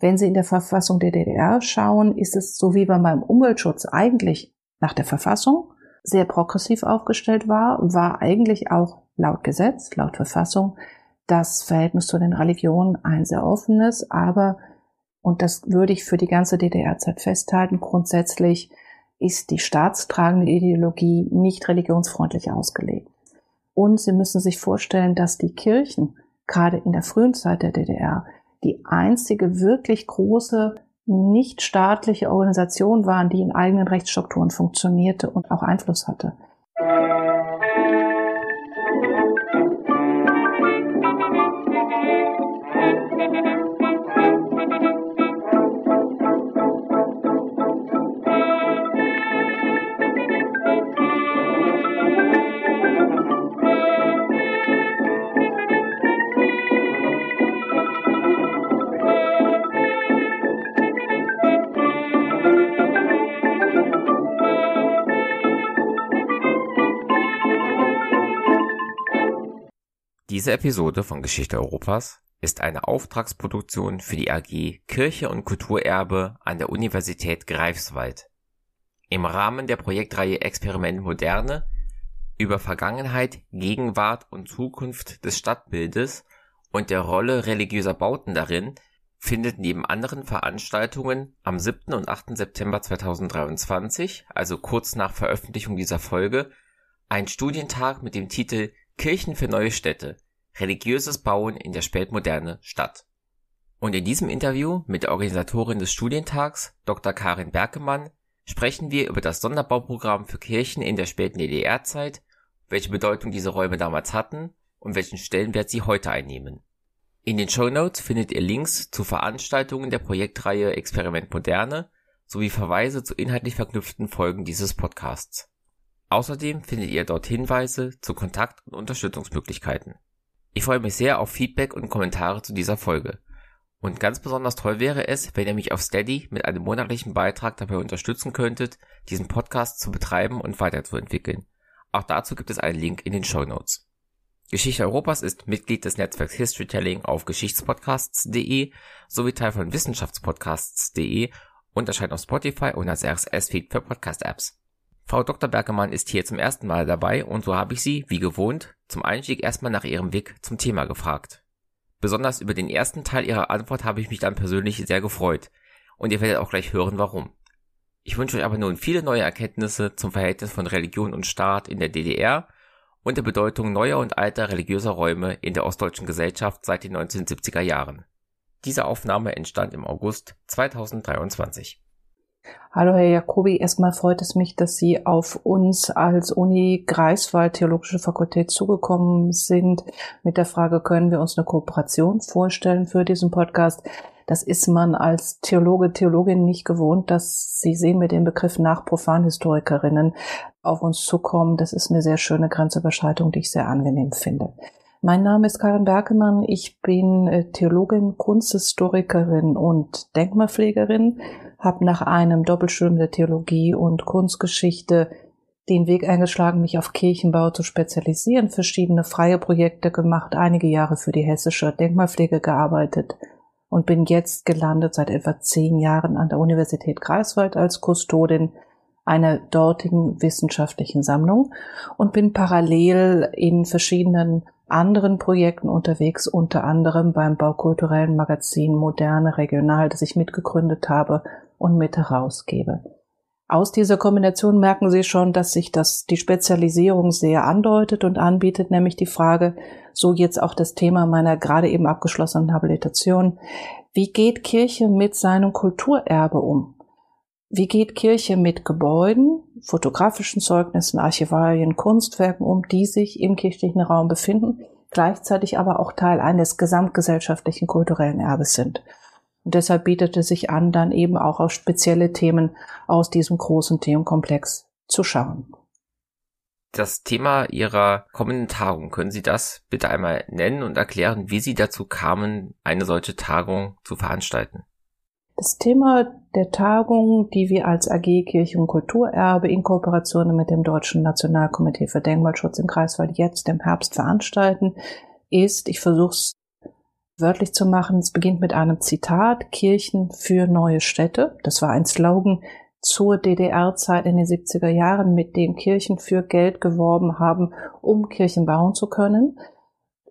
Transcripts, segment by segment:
Wenn Sie in der Verfassung der DDR schauen, ist es so wie man beim Umweltschutz eigentlich nach der Verfassung sehr progressiv aufgestellt war, war eigentlich auch laut Gesetz, laut Verfassung das Verhältnis zu den Religionen ein sehr offenes, aber, und das würde ich für die ganze DDR-Zeit festhalten, grundsätzlich ist die staatstragende Ideologie nicht religionsfreundlich ausgelegt. Und Sie müssen sich vorstellen, dass die Kirchen gerade in der frühen Zeit der DDR die einzige wirklich große nichtstaatliche Organisation waren, die in eigenen Rechtsstrukturen funktionierte und auch Einfluss hatte. Diese Episode von Geschichte Europas ist eine Auftragsproduktion für die AG Kirche und Kulturerbe an der Universität Greifswald. Im Rahmen der Projektreihe Experiment Moderne über Vergangenheit, Gegenwart und Zukunft des Stadtbildes und der Rolle religiöser Bauten darin findet neben anderen Veranstaltungen am 7. und 8. September 2023, also kurz nach Veröffentlichung dieser Folge, ein Studientag mit dem Titel Kirchen für neue Städte religiöses Bauen in der Spätmoderne statt. Und in diesem Interview mit der Organisatorin des Studientags, Dr. Karin Berkemann, sprechen wir über das Sonderbauprogramm für Kirchen in der späten DDR-Zeit, welche Bedeutung diese Räume damals hatten und welchen Stellenwert sie heute einnehmen. In den Show Notes findet ihr Links zu Veranstaltungen der Projektreihe Experiment Moderne sowie Verweise zu inhaltlich verknüpften Folgen dieses Podcasts. Außerdem findet ihr dort Hinweise zu Kontakt- und Unterstützungsmöglichkeiten. Ich freue mich sehr auf Feedback und Kommentare zu dieser Folge. Und ganz besonders toll wäre es, wenn ihr mich auf Steady mit einem monatlichen Beitrag dabei unterstützen könntet, diesen Podcast zu betreiben und weiterzuentwickeln. Auch dazu gibt es einen Link in den Show Notes. Geschichte Europas ist Mitglied des Netzwerks Historytelling auf geschichtspodcasts.de sowie Teil von wissenschaftspodcasts.de und erscheint auf Spotify und als RSS-Feed für Podcast-Apps. Frau Dr. Bergemann ist hier zum ersten Mal dabei und so habe ich sie, wie gewohnt, zum Einstieg erstmal nach ihrem Weg zum Thema gefragt. Besonders über den ersten Teil ihrer Antwort habe ich mich dann persönlich sehr gefreut und ihr werdet auch gleich hören, warum. Ich wünsche euch aber nun viele neue Erkenntnisse zum Verhältnis von Religion und Staat in der DDR und der Bedeutung neuer und alter religiöser Räume in der ostdeutschen Gesellschaft seit den 1970er Jahren. Diese Aufnahme entstand im August 2023. Hallo Herr Jacobi, erstmal freut es mich, dass Sie auf uns als Uni Greifswald Theologische Fakultät zugekommen sind mit der Frage, können wir uns eine Kooperation vorstellen für diesen Podcast? Das ist man als Theologe, Theologin nicht gewohnt, dass Sie sehen mit dem Begriff nach Profanhistorikerinnen auf uns zukommen. Das ist eine sehr schöne Grenzüberschreitung, die ich sehr angenehm finde. Mein Name ist Karin Berkemann. Ich bin äh, Theologin, Kunsthistorikerin und Denkmalpflegerin, habe nach einem Doppelstudium der Theologie und Kunstgeschichte den Weg eingeschlagen, mich auf Kirchenbau zu spezialisieren, verschiedene freie Projekte gemacht, einige Jahre für die hessische Denkmalpflege gearbeitet und bin jetzt gelandet seit etwa zehn Jahren an der Universität Greifswald als Kustodin einer dortigen wissenschaftlichen Sammlung und bin parallel in verschiedenen anderen Projekten unterwegs, unter anderem beim baukulturellen Magazin Moderne Regional, das ich mitgegründet habe und mit herausgebe. Aus dieser Kombination merken Sie schon, dass sich das, die Spezialisierung sehr andeutet und anbietet, nämlich die Frage, so jetzt auch das Thema meiner gerade eben abgeschlossenen Habilitation, wie geht Kirche mit seinem Kulturerbe um? Wie geht Kirche mit Gebäuden, fotografischen Zeugnissen, Archivalien, Kunstwerken um, die sich im kirchlichen Raum befinden, gleichzeitig aber auch Teil eines gesamtgesellschaftlichen kulturellen Erbes sind? Und deshalb bietet es sich an, dann eben auch auf spezielle Themen aus diesem großen Themenkomplex zu schauen. Das Thema Ihrer kommenden Tagung, können Sie das bitte einmal nennen und erklären, wie Sie dazu kamen, eine solche Tagung zu veranstalten? Das Thema der Tagung, die wir als AG Kirche und Kulturerbe in Kooperation mit dem Deutschen Nationalkomitee für Denkmalschutz im Kreiswald jetzt im Herbst veranstalten, ist, ich versuche es wörtlich zu machen. Es beginnt mit einem Zitat, Kirchen für neue Städte. Das war ein Slogan zur DDR-Zeit in den 70er Jahren, mit dem Kirchen für Geld geworben haben, um Kirchen bauen zu können.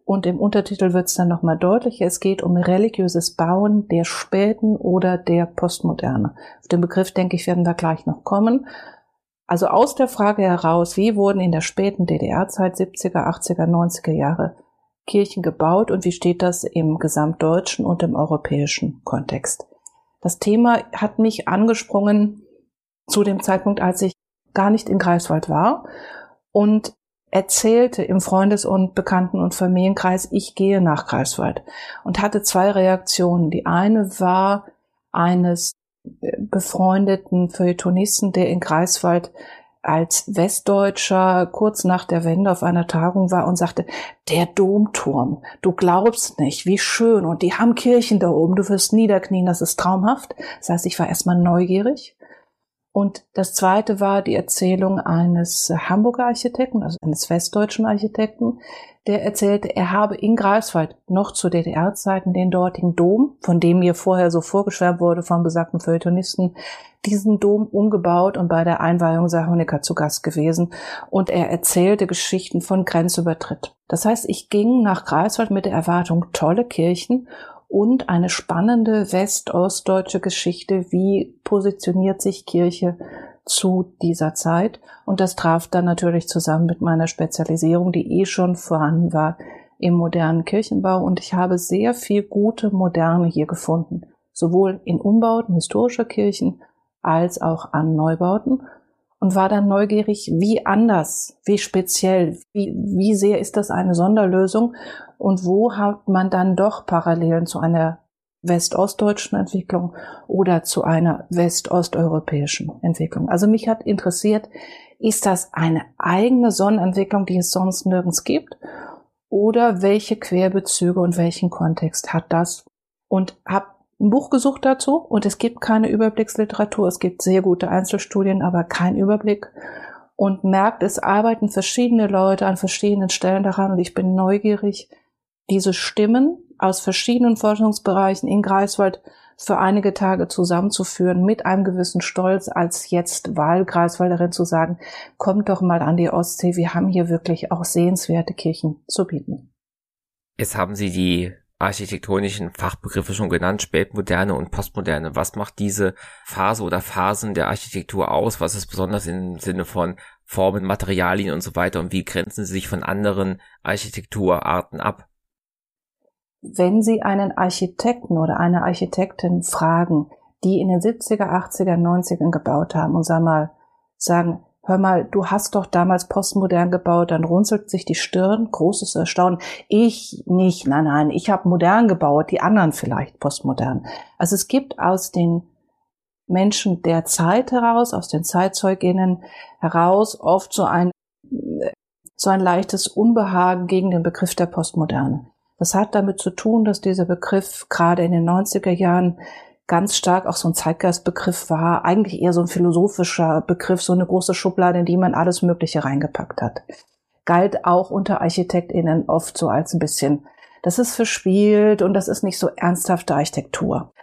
Und im Untertitel wird es dann nochmal deutlicher. Es geht um religiöses Bauen der späten oder der Postmoderne. Auf den Begriff, denke ich, werden wir gleich noch kommen. Also aus der Frage heraus, wie wurden in der späten DDR-Zeit 70er, 80er, 90er Jahre Kirchen gebaut und wie steht das im gesamtdeutschen und im europäischen Kontext? Das Thema hat mich angesprungen zu dem Zeitpunkt, als ich gar nicht in Greifswald war und erzählte im Freundes- und Bekannten- und Familienkreis, ich gehe nach Greifswald und hatte zwei Reaktionen. Die eine war eines befreundeten Feuilletonisten, der in Greifswald als Westdeutscher kurz nach der Wende auf einer Tagung war und sagte, der Domturm, du glaubst nicht, wie schön und die haben Kirchen da oben, du wirst niederknien, das ist traumhaft. Das heißt, ich war erstmal neugierig. Und das zweite war die Erzählung eines Hamburger Architekten, also eines westdeutschen Architekten, der erzählte, er habe in Greifswald noch zu DDR-Zeiten den dortigen Dom, von dem mir vorher so vorgeschwärmt wurde vom besagten Feuilletonisten, diesen Dom umgebaut und bei der Einweihung sei Honecker zu Gast gewesen. Und er erzählte Geschichten von Grenzübertritt. Das heißt, ich ging nach Greifswald mit der Erwartung tolle Kirchen und eine spannende west-ostdeutsche Geschichte, wie positioniert sich Kirche zu dieser Zeit. Und das traf dann natürlich zusammen mit meiner Spezialisierung, die eh schon vorhanden war im modernen Kirchenbau. Und ich habe sehr viel gute Moderne hier gefunden, sowohl in Umbauten historischer Kirchen als auch an Neubauten und war dann neugierig, wie anders, wie speziell, wie, wie sehr ist das eine Sonderlösung und wo hat man dann doch Parallelen zu einer westostdeutschen Entwicklung oder zu einer westosteuropäischen Entwicklung. Also mich hat interessiert, ist das eine eigene Sonnenentwicklung, die es sonst nirgends gibt? Oder welche Querbezüge und welchen Kontext hat das? Und habe ein Buch gesucht dazu und es gibt keine Überblicksliteratur. Es gibt sehr gute Einzelstudien, aber kein Überblick. Und merkt, es arbeiten verschiedene Leute an verschiedenen Stellen daran und ich bin neugierig, diese Stimmen aus verschiedenen Forschungsbereichen in Greifswald für einige Tage zusammenzuführen mit einem gewissen Stolz, als jetzt Wahlkreiswalderin zu sagen, kommt doch mal an die Ostsee, wir haben hier wirklich auch sehenswerte Kirchen zu bieten. Jetzt haben Sie die architektonischen Fachbegriffe schon genannt, Spätmoderne und Postmoderne. Was macht diese Phase oder Phasen der Architektur aus? Was ist besonders im Sinne von Formen, Materialien und so weiter? Und wie grenzen sie sich von anderen Architekturarten ab? Wenn Sie einen Architekten oder eine Architektin fragen, die in den 70er, 80er, 90ern gebaut haben und sag mal, sagen, hör mal, du hast doch damals postmodern gebaut, dann runzelt sich die Stirn, großes Erstaunen. Ich nicht, nein, nein, ich habe modern gebaut, die anderen vielleicht postmodern. Also es gibt aus den Menschen der Zeit heraus, aus den Zeitzeuginnen heraus oft so ein, so ein leichtes Unbehagen gegen den Begriff der Postmoderne. Das hat damit zu tun, dass dieser Begriff gerade in den 90er Jahren ganz stark auch so ein Zeitgeistbegriff war, eigentlich eher so ein philosophischer Begriff, so eine große Schublade, in die man alles Mögliche reingepackt hat. Galt auch unter ArchitektInnen oft so als ein bisschen, das ist verspielt und das ist nicht so ernsthafte Architektur.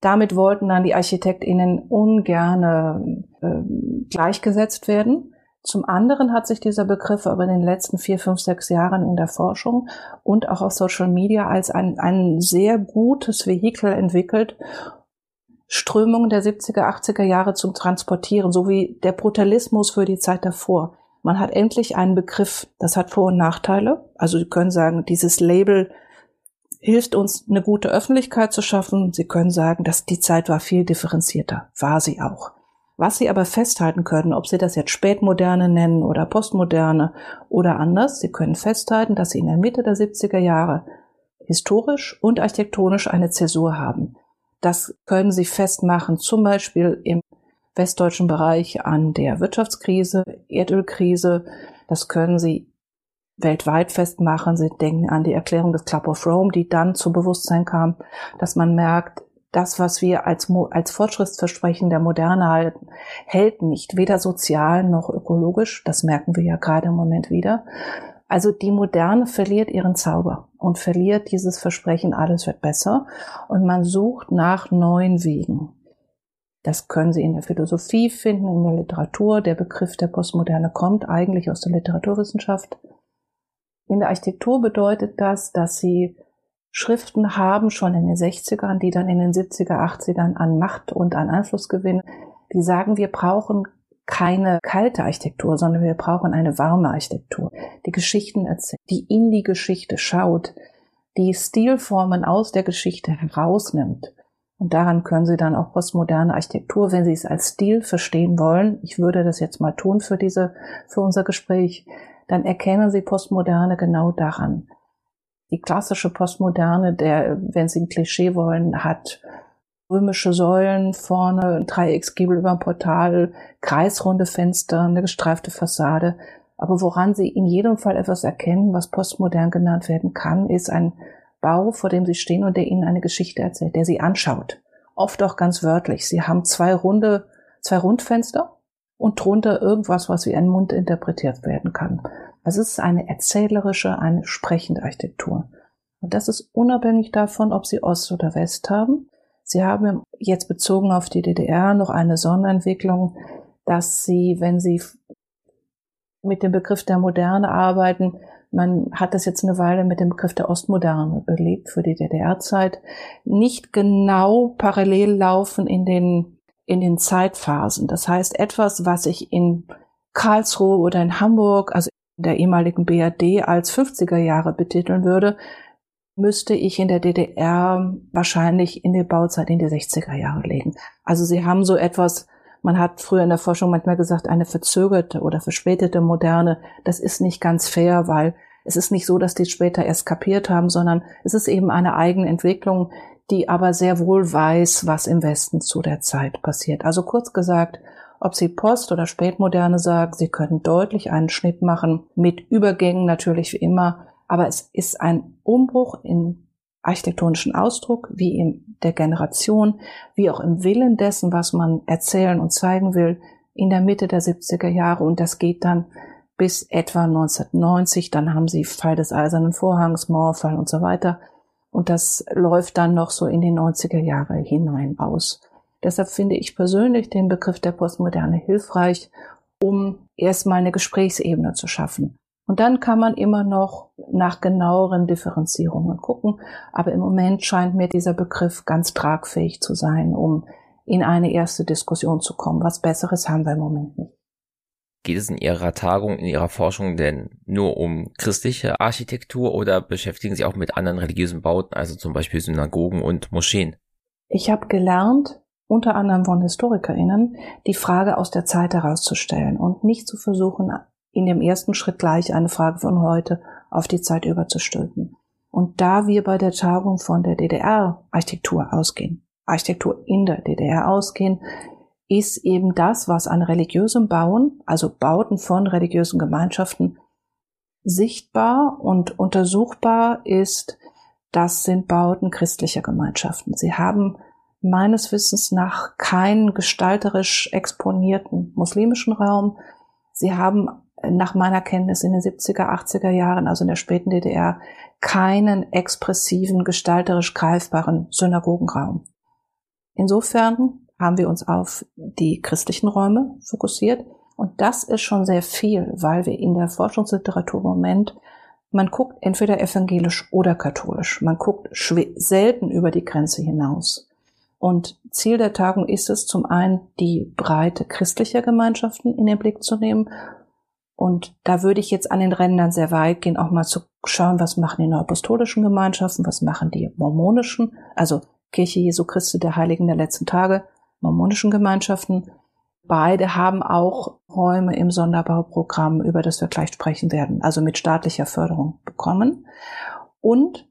Damit wollten dann die ArchitektInnen ungerne äh, gleichgesetzt werden. Zum anderen hat sich dieser Begriff aber in den letzten vier, fünf, sechs Jahren in der Forschung und auch auf Social Media als ein, ein sehr gutes Vehikel entwickelt, Strömungen der 70er, 80er Jahre zu transportieren, so wie der Brutalismus für die Zeit davor. Man hat endlich einen Begriff, das hat Vor- und Nachteile. Also Sie können sagen, dieses Label hilft uns, eine gute Öffentlichkeit zu schaffen. Sie können sagen, dass die Zeit war viel differenzierter. War sie auch. Was Sie aber festhalten können, ob Sie das jetzt Spätmoderne nennen oder Postmoderne oder anders, Sie können festhalten, dass Sie in der Mitte der 70er Jahre historisch und architektonisch eine Zäsur haben. Das können Sie festmachen, zum Beispiel im westdeutschen Bereich an der Wirtschaftskrise, Erdölkrise. Das können Sie weltweit festmachen. Sie denken an die Erklärung des Club of Rome, die dann zum Bewusstsein kam, dass man merkt, das, was wir als, als Fortschrittsversprechen der Moderne halten, hält nicht, weder sozial noch ökologisch. Das merken wir ja gerade im Moment wieder. Also die Moderne verliert ihren Zauber und verliert dieses Versprechen, alles wird besser. Und man sucht nach neuen Wegen. Das können Sie in der Philosophie finden, in der Literatur. Der Begriff der Postmoderne kommt eigentlich aus der Literaturwissenschaft. In der Architektur bedeutet das, dass Sie Schriften haben, schon in den 60ern, die dann in den 70er, 80ern an Macht und an Einfluss gewinnen, die sagen, wir brauchen keine kalte Architektur, sondern wir brauchen eine warme Architektur, die Geschichten erzählt, die in die Geschichte schaut, die Stilformen aus der Geschichte herausnimmt. Und daran können Sie dann auch postmoderne Architektur, wenn Sie es als Stil verstehen wollen, ich würde das jetzt mal tun für diese, für unser Gespräch, dann erkennen Sie Postmoderne genau daran. Die klassische Postmoderne, der, wenn Sie ein Klischee wollen, hat römische Säulen vorne, ein Dreiecksgiebel über dem Portal, kreisrunde Fenster, eine gestreifte Fassade. Aber woran Sie in jedem Fall etwas erkennen, was postmodern genannt werden kann, ist ein Bau, vor dem Sie stehen und der Ihnen eine Geschichte erzählt, der Sie anschaut. Oft auch ganz wörtlich. Sie haben zwei runde, zwei Rundfenster und drunter irgendwas, was wie ein Mund interpretiert werden kann. Also es ist eine erzählerische, eine sprechende Architektur. Und das ist unabhängig davon, ob Sie Ost oder West haben. Sie haben jetzt bezogen auf die DDR noch eine Sonderentwicklung, dass Sie, wenn Sie mit dem Begriff der Moderne arbeiten, man hat das jetzt eine Weile mit dem Begriff der Ostmoderne belegt für die DDR-Zeit, nicht genau parallel laufen in den, in den Zeitphasen. Das heißt, etwas, was ich in Karlsruhe oder in Hamburg, also der ehemaligen BRD als 50er Jahre betiteln würde, müsste ich in der DDR wahrscheinlich in die Bauzeit in die 60er Jahre legen. Also sie haben so etwas, man hat früher in der Forschung manchmal gesagt, eine verzögerte oder verspätete Moderne. Das ist nicht ganz fair, weil es ist nicht so, dass die später erst kapiert haben, sondern es ist eben eine eigene Entwicklung, die aber sehr wohl weiß, was im Westen zu der Zeit passiert. Also kurz gesagt, ob Sie Post- oder Spätmoderne sagen, Sie können deutlich einen Schnitt machen, mit Übergängen natürlich wie immer, aber es ist ein Umbruch im architektonischen Ausdruck, wie in der Generation, wie auch im Willen dessen, was man erzählen und zeigen will, in der Mitte der 70er Jahre. Und das geht dann bis etwa 1990, dann haben sie Fall des Eisernen Vorhangs, Mauerfall und so weiter. Und das läuft dann noch so in die 90er Jahre hinein aus. Deshalb finde ich persönlich den Begriff der Postmoderne hilfreich, um erstmal eine Gesprächsebene zu schaffen. Und dann kann man immer noch nach genaueren Differenzierungen gucken. Aber im Moment scheint mir dieser Begriff ganz tragfähig zu sein, um in eine erste Diskussion zu kommen. Was Besseres haben wir im Moment nicht. Geht es in Ihrer Tagung, in Ihrer Forschung denn nur um christliche Architektur oder beschäftigen Sie auch mit anderen religiösen Bauten, also zum Beispiel Synagogen und Moscheen? Ich habe gelernt, unter anderem von HistorikerInnen, die Frage aus der Zeit herauszustellen und nicht zu versuchen, in dem ersten Schritt gleich eine Frage von heute auf die Zeit überzustülpen. Und da wir bei der Tagung von der DDR-Architektur ausgehen, Architektur in der DDR ausgehen, ist eben das, was an religiösem Bauen, also Bauten von religiösen Gemeinschaften, sichtbar und untersuchbar ist, das sind Bauten christlicher Gemeinschaften. Sie haben meines Wissens nach keinen gestalterisch exponierten muslimischen Raum. Sie haben nach meiner Kenntnis in den 70er, 80er Jahren, also in der späten DDR, keinen expressiven, gestalterisch greifbaren Synagogenraum. Insofern haben wir uns auf die christlichen Räume fokussiert und das ist schon sehr viel, weil wir in der Forschungsliteratur im Moment, man guckt entweder evangelisch oder katholisch, man guckt selten über die Grenze hinaus. Und Ziel der Tagung ist es, zum einen die Breite christlicher Gemeinschaften in den Blick zu nehmen und da würde ich jetzt an den Rändern sehr weit gehen, auch mal zu schauen, was machen die neuapostolischen Gemeinschaften, was machen die mormonischen, also Kirche Jesu Christi der Heiligen der letzten Tage, mormonischen Gemeinschaften. Beide haben auch Räume im Sonderbauprogramm, über das wir gleich sprechen werden, also mit staatlicher Förderung bekommen. Und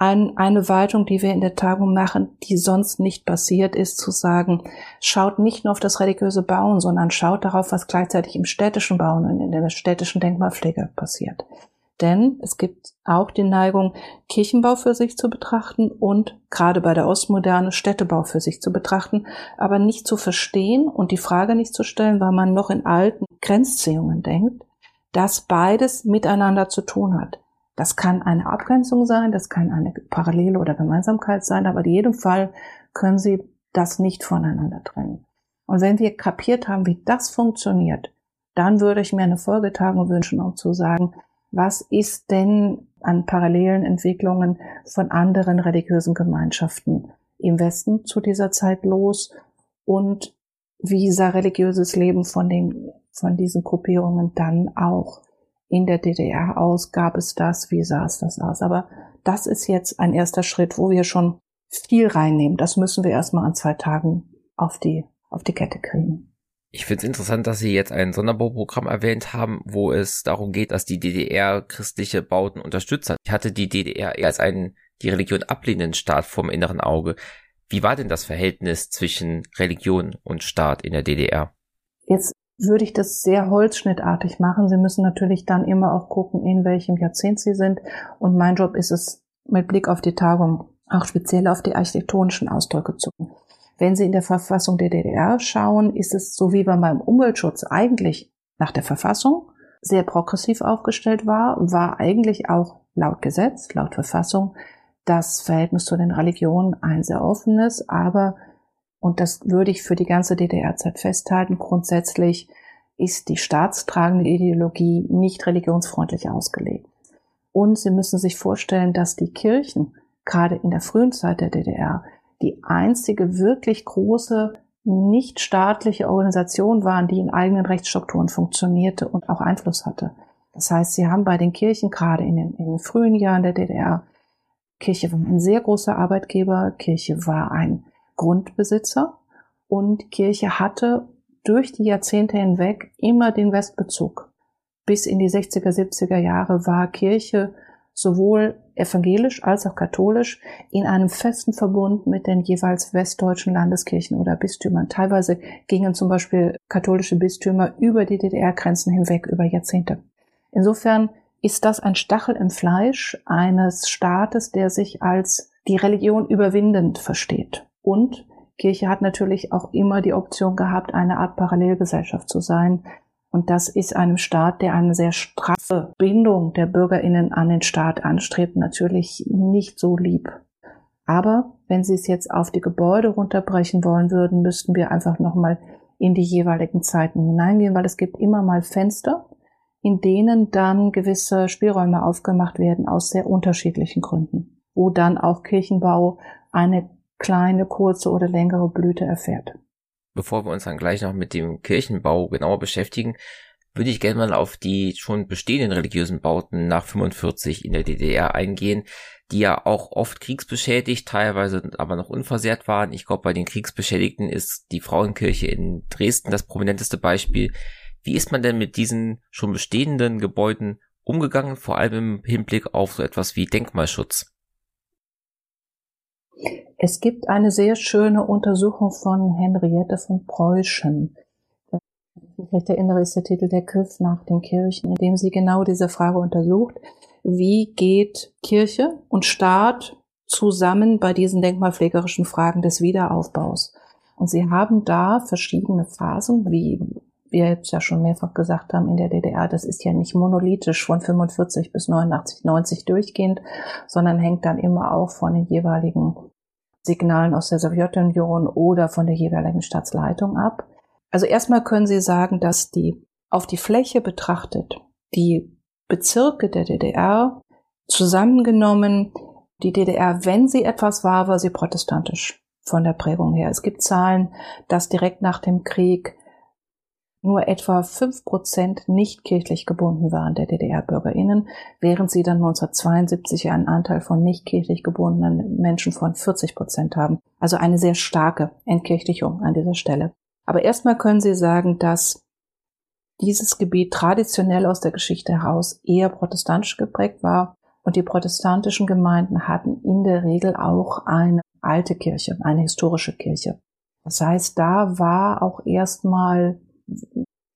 ein, eine Weitung, die wir in der Tagung machen, die sonst nicht passiert ist, zu sagen, schaut nicht nur auf das religiöse Bauen, sondern schaut darauf, was gleichzeitig im städtischen Bauen und in der städtischen Denkmalpflege passiert. Denn es gibt auch die Neigung, Kirchenbau für sich zu betrachten und gerade bei der Ostmoderne Städtebau für sich zu betrachten, aber nicht zu verstehen und die Frage nicht zu stellen, weil man noch in alten Grenzziehungen denkt, dass beides miteinander zu tun hat. Das kann eine Abgrenzung sein, das kann eine Parallele oder Gemeinsamkeit sein, aber in jedem Fall können Sie das nicht voneinander trennen. Und wenn wir kapiert haben, wie das funktioniert, dann würde ich mir eine Folgetagung wünschen, um zu sagen, was ist denn an parallelen Entwicklungen von anderen religiösen Gemeinschaften im Westen zu dieser Zeit los und wie sah religiöses Leben von den, von diesen Gruppierungen dann auch in der DDR aus? Gab es das? Wie sah es das aus? Aber das ist jetzt ein erster Schritt, wo wir schon viel reinnehmen. Das müssen wir erstmal an zwei Tagen auf die, auf die Kette kriegen. Ich finde es interessant, dass Sie jetzt ein Sonderbauprogramm erwähnt haben, wo es darum geht, dass die DDR christliche Bauten unterstützt hat. Ich hatte die DDR eher als einen die Religion ablehnenden Staat vom inneren Auge. Wie war denn das Verhältnis zwischen Religion und Staat in der DDR? Jetzt würde ich das sehr holzschnittartig machen. Sie müssen natürlich dann immer auch gucken, in welchem Jahrzehnt Sie sind. Und mein Job ist es, mit Blick auf die Tagung auch speziell auf die architektonischen Ausdrücke zu gucken. Wenn Sie in der Verfassung der DDR schauen, ist es so wie beim Umweltschutz eigentlich nach der Verfassung sehr progressiv aufgestellt war, war eigentlich auch laut Gesetz, laut Verfassung das Verhältnis zu den Religionen ein sehr offenes, aber, und das würde ich für die ganze DDR-Zeit festhalten, grundsätzlich ist die staatstragende Ideologie nicht religionsfreundlich ausgelegt. Und Sie müssen sich vorstellen, dass die Kirchen gerade in der frühen Zeit der DDR die einzige wirklich große nicht staatliche Organisation waren, die in eigenen Rechtsstrukturen funktionierte und auch Einfluss hatte. Das heißt, sie haben bei den Kirchen gerade in den, in den frühen Jahren der DDR Kirche war ein sehr großer Arbeitgeber, Kirche war ein Grundbesitzer und Kirche hatte durch die Jahrzehnte hinweg immer den Westbezug. Bis in die 60er, 70er Jahre war Kirche sowohl evangelisch als auch katholisch in einem festen Verbund mit den jeweils westdeutschen Landeskirchen oder Bistümern. Teilweise gingen zum Beispiel katholische Bistümer über die DDR-Grenzen hinweg über Jahrzehnte. Insofern ist das ein Stachel im Fleisch eines Staates, der sich als die Religion überwindend versteht. Und Kirche hat natürlich auch immer die Option gehabt, eine Art Parallelgesellschaft zu sein. Und das ist einem Staat, der eine sehr straffe Bindung der Bürgerinnen an den Staat anstrebt, natürlich nicht so lieb. Aber wenn Sie es jetzt auf die Gebäude runterbrechen wollen würden, müssten wir einfach nochmal in die jeweiligen Zeiten hineingehen, weil es gibt immer mal Fenster, in denen dann gewisse Spielräume aufgemacht werden aus sehr unterschiedlichen Gründen, wo dann auch Kirchenbau eine kleine, kurze oder längere Blüte erfährt. Bevor wir uns dann gleich noch mit dem Kirchenbau genauer beschäftigen, würde ich gerne mal auf die schon bestehenden religiösen Bauten nach 45 in der DDR eingehen, die ja auch oft kriegsbeschädigt, teilweise aber noch unversehrt waren. Ich glaube, bei den Kriegsbeschädigten ist die Frauenkirche in Dresden das prominenteste Beispiel. Wie ist man denn mit diesen schon bestehenden Gebäuden umgegangen, vor allem im Hinblick auf so etwas wie Denkmalschutz? Es gibt eine sehr schöne Untersuchung von Henriette von Preußen. Ich erinnere, ist der Titel Der Griff nach den Kirchen, in dem sie genau diese Frage untersucht. Wie geht Kirche und Staat zusammen bei diesen denkmalpflegerischen Fragen des Wiederaufbaus? Und sie haben da verschiedene Phasen, wie wir jetzt ja schon mehrfach gesagt haben, in der DDR, das ist ja nicht monolithisch von 45 bis 89, 90 durchgehend, sondern hängt dann immer auch von den jeweiligen Signalen aus der Sowjetunion oder von der jeweiligen Staatsleitung ab. Also erstmal können Sie sagen, dass die auf die Fläche betrachtet, die Bezirke der DDR zusammengenommen, die DDR, wenn sie etwas war, war sie protestantisch von der Prägung her. Es gibt Zahlen, dass direkt nach dem Krieg nur etwa fünf Prozent nicht kirchlich gebunden waren der DDR-BürgerInnen, während sie dann 1972 einen Anteil von nicht kirchlich gebundenen Menschen von 40 Prozent haben. Also eine sehr starke Entkirchlichung an dieser Stelle. Aber erstmal können Sie sagen, dass dieses Gebiet traditionell aus der Geschichte heraus eher protestantisch geprägt war und die protestantischen Gemeinden hatten in der Regel auch eine alte Kirche, eine historische Kirche. Das heißt, da war auch erstmal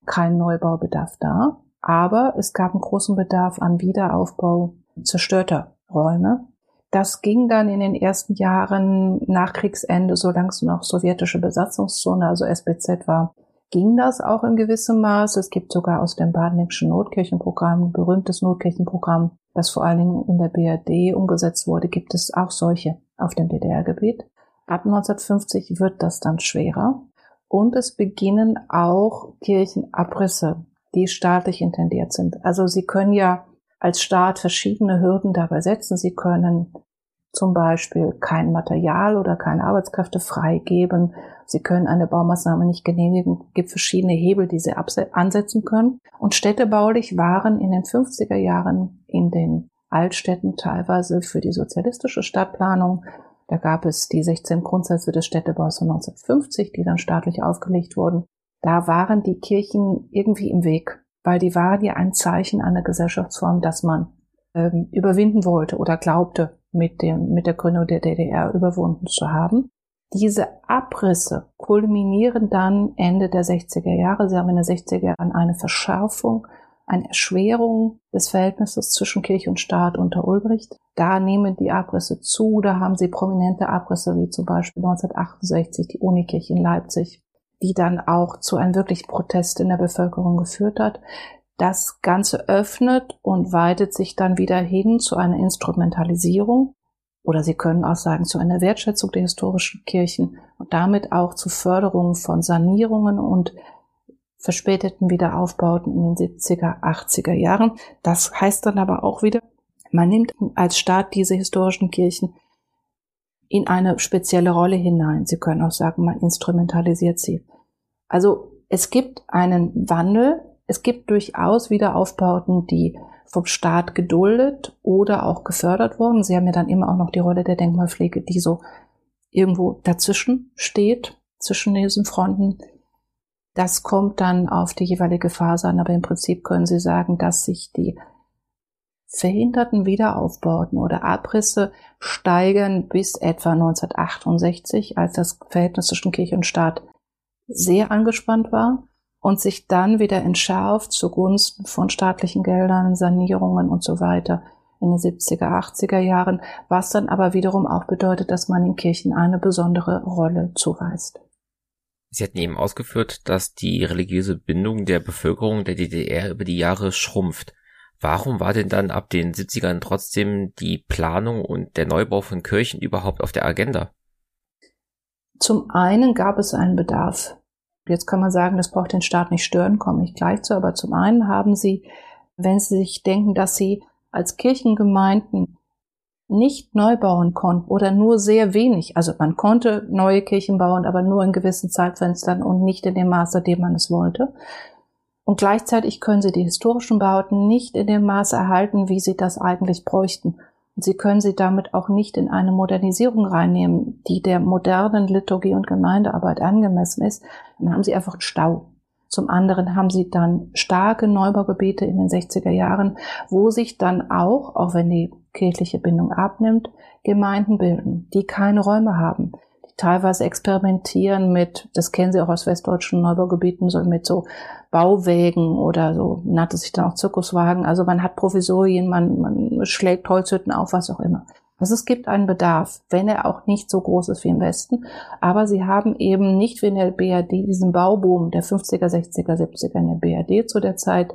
kein Neubaubedarf da, aber es gab einen großen Bedarf an Wiederaufbau zerstörter Räume. Das ging dann in den ersten Jahren nach Kriegsende, solange es noch sowjetische Besatzungszone, also SBZ war, ging das auch in gewissem Maß. Es gibt sogar aus dem Badenischen Notkirchenprogramm, berühmtes Notkirchenprogramm, das vor allen Dingen in der BRD umgesetzt wurde, gibt es auch solche auf dem DDR-Gebiet. Ab 1950 wird das dann schwerer und es beginnen auch Kirchenabrisse, die staatlich intendiert sind. Also Sie können ja als Staat verschiedene Hürden dabei setzen. Sie können zum Beispiel kein Material oder keine Arbeitskräfte freigeben. Sie können eine Baumaßnahme nicht genehmigen. Es gibt verschiedene Hebel, die Sie ansetzen können. Und städtebaulich waren in den 50er Jahren in den Altstädten teilweise für die sozialistische Stadtplanung da gab es die 16 Grundsätze des Städtebaus von 1950, die dann staatlich aufgelegt wurden. Da waren die Kirchen irgendwie im Weg, weil die waren ja ein Zeichen einer Gesellschaftsform, das man ähm, überwinden wollte oder glaubte, mit, dem, mit der Gründung der DDR überwunden zu haben. Diese Abrisse kulminieren dann Ende der 60er Jahre. Sie haben in den 60er Jahren eine Verschärfung, eine Erschwerung des Verhältnisses zwischen Kirche und Staat unter Ulbricht. Da nehmen die Abrisse zu, da haben sie prominente Abrisse, wie zum Beispiel 1968 die Unikirche in Leipzig, die dann auch zu einem wirklichen Protest in der Bevölkerung geführt hat. Das Ganze öffnet und weitet sich dann wieder hin zu einer Instrumentalisierung oder Sie können auch sagen zu einer Wertschätzung der historischen Kirchen und damit auch zu Förderung von Sanierungen und verspäteten Wiederaufbauten in den 70er, 80er Jahren. Das heißt dann aber auch wieder, man nimmt als Staat diese historischen Kirchen in eine spezielle Rolle hinein. Sie können auch sagen, man instrumentalisiert sie. Also es gibt einen Wandel es gibt durchaus Wiederaufbauten, die vom Staat geduldet oder auch gefördert wurden. Sie haben ja dann immer auch noch die Rolle der Denkmalpflege, die so irgendwo dazwischen steht, zwischen diesen Fronten. Das kommt dann auf die jeweilige Phase an, aber im Prinzip können Sie sagen, dass sich die verhinderten Wiederaufbauten oder Abrisse steigern bis etwa 1968, als das Verhältnis zwischen Kirche und Staat sehr angespannt war und sich dann wieder entschärft zugunsten von staatlichen Geldern, Sanierungen und so weiter in den 70er, 80er Jahren, was dann aber wiederum auch bedeutet, dass man in Kirchen eine besondere Rolle zuweist. Sie hatten eben ausgeführt, dass die religiöse Bindung der Bevölkerung der DDR über die Jahre schrumpft. Warum war denn dann ab den 70ern trotzdem die Planung und der Neubau von Kirchen überhaupt auf der Agenda? Zum einen gab es einen Bedarf Jetzt kann man sagen, das braucht den Staat nicht stören, komme ich gleich zu. Aber zum einen haben sie, wenn sie sich denken, dass sie als Kirchengemeinden nicht neu bauen konnten oder nur sehr wenig. Also man konnte neue Kirchen bauen, aber nur in gewissen Zeitfenstern und nicht in dem Maße, dem man es wollte. Und gleichzeitig können sie die historischen Bauten nicht in dem Maße erhalten, wie sie das eigentlich bräuchten. Sie können sie damit auch nicht in eine Modernisierung reinnehmen, die der modernen Liturgie und Gemeindearbeit angemessen ist. Dann haben sie einfach einen Stau. Zum anderen haben sie dann starke Neubaugebiete in den 60er Jahren, wo sich dann auch, auch wenn die kirchliche Bindung abnimmt, Gemeinden bilden, die keine Räume haben, teilweise experimentieren mit, das kennen Sie auch aus westdeutschen Neubaugebieten, so mit so Bauwägen oder so, nannte sich dann auch Zirkuswagen. Also man hat Provisorien, man, man schlägt Holzhütten auf, was auch immer. Also es gibt einen Bedarf, wenn er auch nicht so groß ist wie im Westen. Aber sie haben eben nicht wie in der BRD diesen Bauboom der 50er, 60er, 70er in der BRD zu der Zeit.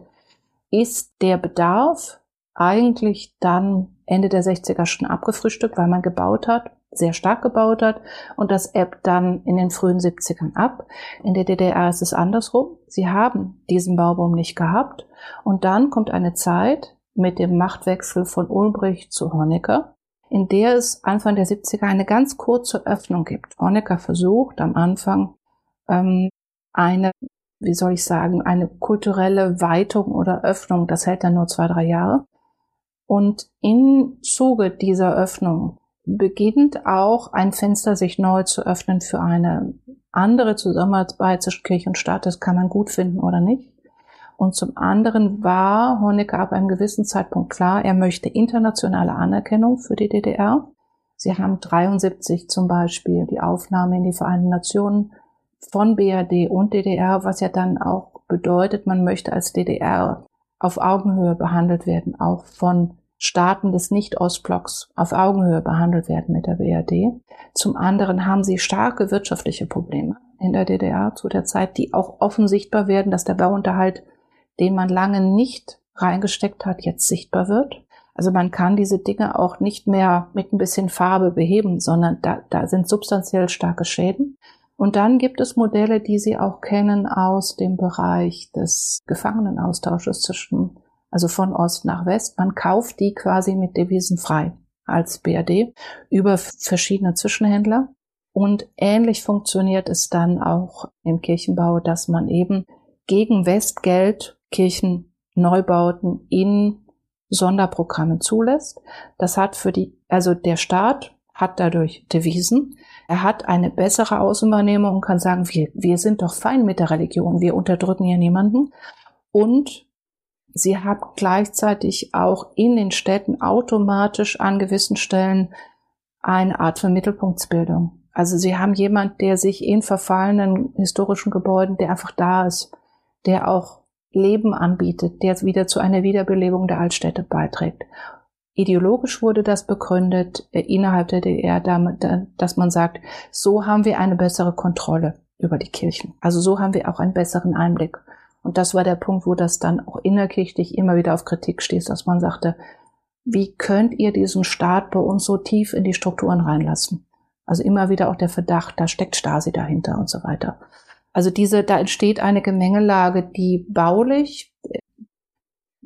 Ist der Bedarf eigentlich dann Ende der 60er schon abgefrühstückt, weil man gebaut hat sehr stark gebaut hat und das ebbt dann in den frühen 70ern ab. In der DDR ist es andersrum. Sie haben diesen Bauboom nicht gehabt und dann kommt eine Zeit mit dem Machtwechsel von Ulbricht zu Honecker, in der es Anfang der 70er eine ganz kurze Öffnung gibt. Honecker versucht am Anfang ähm, eine, wie soll ich sagen, eine kulturelle Weitung oder Öffnung. Das hält dann nur zwei, drei Jahre. Und im Zuge dieser Öffnung beginnt auch ein Fenster sich neu zu öffnen für eine andere Zusammenarbeit zwischen Kirche und Staat. Das kann man gut finden oder nicht. Und zum anderen war Honecker ab einem gewissen Zeitpunkt klar, er möchte internationale Anerkennung für die DDR. Sie haben 73 zum Beispiel die Aufnahme in die Vereinten Nationen von BRD und DDR, was ja dann auch bedeutet, man möchte als DDR auf Augenhöhe behandelt werden, auch von Staaten des Nicht-Ostblocks auf Augenhöhe behandelt werden mit der BRD. Zum anderen haben sie starke wirtschaftliche Probleme in der DDR zu der Zeit, die auch offen sichtbar werden, dass der Bauunterhalt, den man lange nicht reingesteckt hat, jetzt sichtbar wird. Also man kann diese Dinge auch nicht mehr mit ein bisschen Farbe beheben, sondern da, da sind substanziell starke Schäden. Und dann gibt es Modelle, die Sie auch kennen aus dem Bereich des Gefangenenaustausches zwischen also von Ost nach West. Man kauft die quasi mit Devisen frei als BRD über verschiedene Zwischenhändler. Und ähnlich funktioniert es dann auch im Kirchenbau, dass man eben gegen Westgeld Kirchenneubauten in Sonderprogrammen zulässt. Das hat für die, also der Staat hat dadurch Devisen. Er hat eine bessere Außenwahrnehmung und kann sagen, wir, wir sind doch fein mit der Religion, wir unterdrücken hier niemanden. Und Sie haben gleichzeitig auch in den Städten automatisch an gewissen Stellen eine Art von Mittelpunktsbildung. Also Sie haben jemand, der sich in verfallenen historischen Gebäuden, der einfach da ist, der auch Leben anbietet, der wieder zu einer Wiederbelebung der Altstädte beiträgt. Ideologisch wurde das begründet äh, innerhalb der DDR, dass man sagt, so haben wir eine bessere Kontrolle über die Kirchen. Also so haben wir auch einen besseren Einblick. Und das war der Punkt, wo das dann auch innerkirchlich immer wieder auf Kritik stieß, dass man sagte, wie könnt ihr diesen Staat bei uns so tief in die Strukturen reinlassen? Also immer wieder auch der Verdacht, da steckt Stasi dahinter und so weiter. Also diese, da entsteht eine Gemengelage, die baulich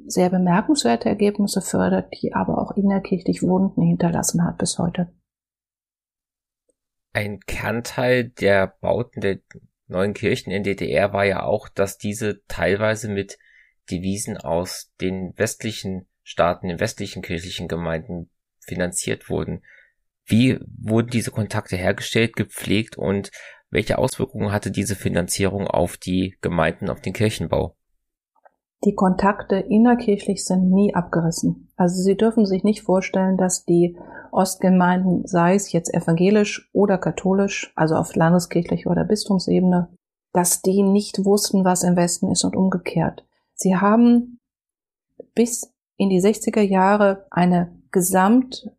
sehr bemerkenswerte Ergebnisse fördert, die aber auch innerkirchlich Wunden hinterlassen hat bis heute. Ein Kernteil der Bauten der neuen Kirchen in DDR war ja auch, dass diese teilweise mit Devisen aus den westlichen Staaten, den westlichen kirchlichen Gemeinden finanziert wurden. Wie wurden diese Kontakte hergestellt, gepflegt und welche Auswirkungen hatte diese Finanzierung auf die Gemeinden, auf den Kirchenbau? Die Kontakte innerkirchlich sind nie abgerissen. Also Sie dürfen sich nicht vorstellen, dass die Ostgemeinden, sei es jetzt evangelisch oder katholisch, also auf landeskirchlicher oder Bistumsebene, dass die nicht wussten, was im Westen ist und umgekehrt. Sie haben bis in die 60er Jahre eine gesamt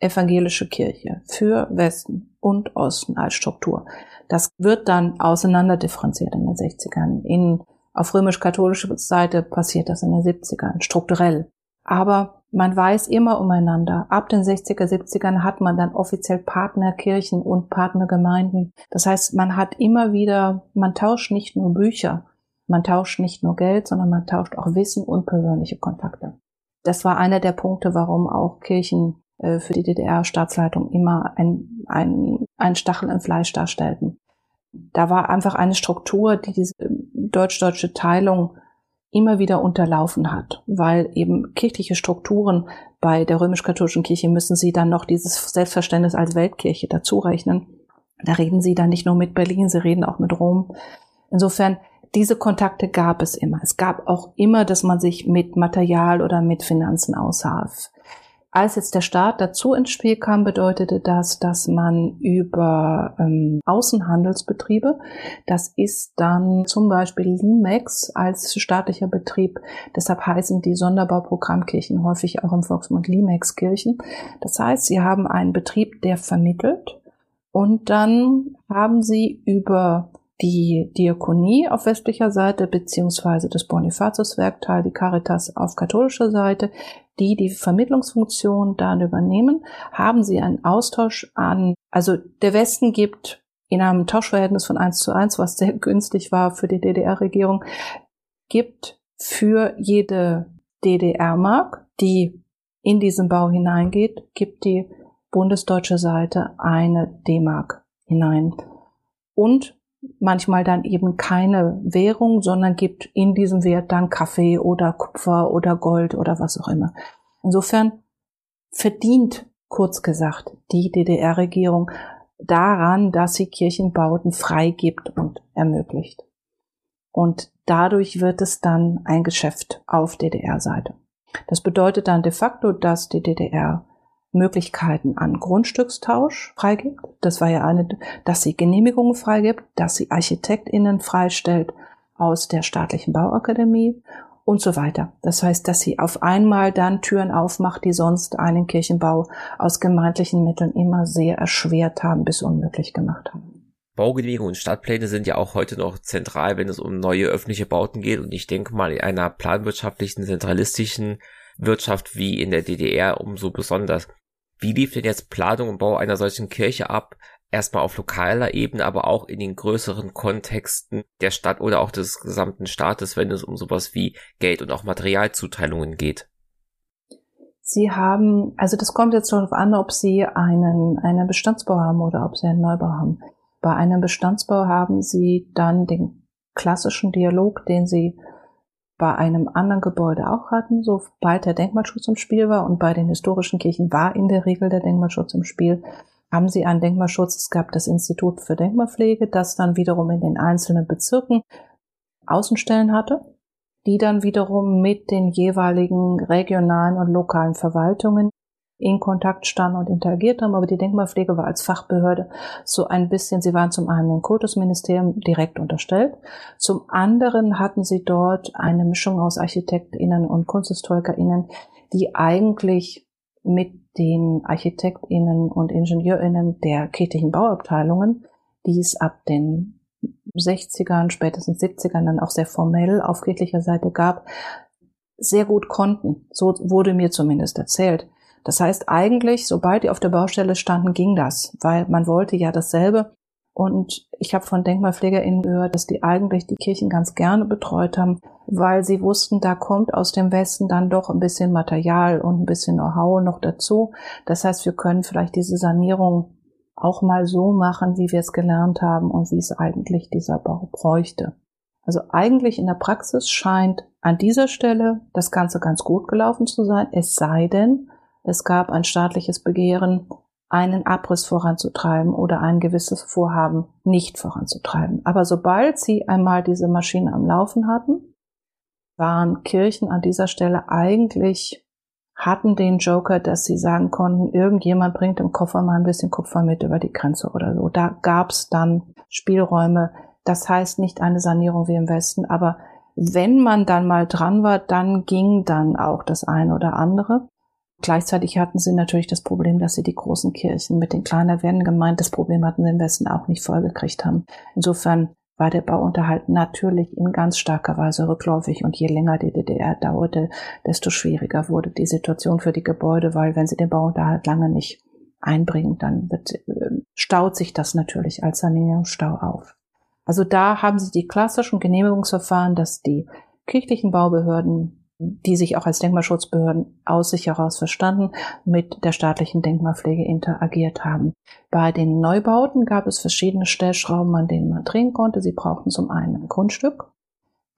evangelische Kirche für Westen und Osten als Struktur. Das wird dann auseinanderdifferenziert in den 60ern. In auf römisch-katholischer Seite passiert das in den 70ern, strukturell. Aber man weiß immer umeinander. Ab den 60er, 70ern hat man dann offiziell Partnerkirchen und Partnergemeinden. Das heißt, man hat immer wieder, man tauscht nicht nur Bücher, man tauscht nicht nur Geld, sondern man tauscht auch Wissen und persönliche Kontakte. Das war einer der Punkte, warum auch Kirchen äh, für die DDR-Staatsleitung immer ein, ein, ein Stachel im Fleisch darstellten. Da war einfach eine Struktur, die diese deutsch-deutsche Teilung immer wieder unterlaufen hat, weil eben kirchliche Strukturen bei der römisch-katholischen Kirche müssen sie dann noch dieses Selbstverständnis als Weltkirche dazu rechnen. Da reden sie dann nicht nur mit Berlin, sie reden auch mit Rom. Insofern, diese Kontakte gab es immer. Es gab auch immer, dass man sich mit Material oder mit Finanzen aushalf. Als jetzt der Staat dazu ins Spiel kam, bedeutete das, dass man über ähm, Außenhandelsbetriebe, das ist dann zum Beispiel Limex als staatlicher Betrieb, deshalb heißen die Sonderbauprogrammkirchen häufig auch im Volksmund Limex-Kirchen. Das heißt, sie haben einen Betrieb, der vermittelt und dann haben sie über die Diakonie auf westlicher Seite beziehungsweise das Bonifatiuswerkteil, die Caritas auf katholischer Seite, die die Vermittlungsfunktion dann übernehmen, haben sie einen Austausch an, also der Westen gibt in einem Tauschverhältnis von eins zu eins, was sehr günstig war für die DDR-Regierung, gibt für jede DDR-Mark, die in diesen Bau hineingeht, gibt die bundesdeutsche Seite eine D-Mark hinein. Und manchmal dann eben keine Währung, sondern gibt in diesem Wert dann Kaffee oder Kupfer oder Gold oder was auch immer. Insofern verdient, kurz gesagt, die DDR-Regierung daran, dass sie Kirchenbauten freigibt und ermöglicht. Und dadurch wird es dann ein Geschäft auf DDR-Seite. Das bedeutet dann de facto, dass die DDR Möglichkeiten an Grundstückstausch freigibt. Das war ja eine, dass sie Genehmigungen freigibt, dass sie ArchitektInnen freistellt aus der staatlichen Bauakademie und so weiter. Das heißt, dass sie auf einmal dann Türen aufmacht, die sonst einen Kirchenbau aus gemeindlichen Mitteln immer sehr erschwert haben bis unmöglich gemacht haben. Baugenehmigungen und Stadtpläne sind ja auch heute noch zentral, wenn es um neue öffentliche Bauten geht. Und ich denke mal, in einer planwirtschaftlichen, zentralistischen Wirtschaft wie in der DDR umso besonders. Wie lief denn jetzt Planung und Bau einer solchen Kirche ab? erstmal auf lokaler Ebene, aber auch in den größeren Kontexten der Stadt oder auch des gesamten Staates, wenn es um sowas wie Geld und auch Materialzuteilungen geht? Sie haben, also das kommt jetzt darauf an, ob Sie einen, einen Bestandsbau haben oder ob Sie einen Neubau haben. Bei einem Bestandsbau haben Sie dann den klassischen Dialog, den Sie bei einem anderen Gebäude auch hatten, sobald der Denkmalschutz im Spiel war und bei den historischen Kirchen war in der Regel der Denkmalschutz im Spiel haben sie einen Denkmalschutz. Es gab das Institut für Denkmalpflege, das dann wiederum in den einzelnen Bezirken Außenstellen hatte, die dann wiederum mit den jeweiligen regionalen und lokalen Verwaltungen in Kontakt standen und interagiert haben. Aber die Denkmalpflege war als Fachbehörde so ein bisschen, sie waren zum einen im Kultusministerium direkt unterstellt, zum anderen hatten sie dort eine Mischung aus ArchitektInnen und KunsthistorikerInnen, die eigentlich mit den ArchitektInnen und IngenieurInnen der kirchlichen Bauabteilungen, die es ab den 60ern, spätestens 70ern dann auch sehr formell auf kirchlicher Seite gab, sehr gut konnten. So wurde mir zumindest erzählt. Das heißt eigentlich, sobald die auf der Baustelle standen, ging das, weil man wollte ja dasselbe und ich habe von DenkmalpflegerInnen gehört, dass die eigentlich die Kirchen ganz gerne betreut haben, weil sie wussten, da kommt aus dem Westen dann doch ein bisschen Material und ein bisschen Know-how noch dazu. Das heißt, wir können vielleicht diese Sanierung auch mal so machen, wie wir es gelernt haben und wie es eigentlich dieser Bau bräuchte. Also eigentlich in der Praxis scheint an dieser Stelle das Ganze ganz gut gelaufen zu sein, es sei denn, es gab ein staatliches Begehren, einen Abriss voranzutreiben oder ein gewisses Vorhaben nicht voranzutreiben. Aber sobald sie einmal diese Maschine am Laufen hatten, waren Kirchen an dieser Stelle eigentlich hatten den Joker, dass sie sagen konnten, irgendjemand bringt im Koffer mal ein bisschen Kupfer mit über die Grenze oder so. Da gab's dann Spielräume. Das heißt nicht eine Sanierung wie im Westen, aber wenn man dann mal dran war, dann ging dann auch das eine oder andere. Gleichzeitig hatten sie natürlich das Problem, dass sie die großen Kirchen mit den kleiner werden gemeint, das Problem hatten sie im Westen auch nicht vollgekriegt haben. Insofern war der Bauunterhalt natürlich in ganz starker Weise rückläufig und je länger die DDR dauerte, desto schwieriger wurde die Situation für die Gebäude, weil wenn sie den Bauunterhalt lange nicht einbringen, dann wird, äh, staut sich das natürlich als Sanierungsstau auf. Also da haben sie die klassischen Genehmigungsverfahren, dass die kirchlichen Baubehörden die sich auch als Denkmalschutzbehörden aus sich heraus verstanden, mit der staatlichen Denkmalpflege interagiert haben. Bei den Neubauten gab es verschiedene Stellschrauben, an denen man drehen konnte. Sie brauchten zum einen ein Grundstück.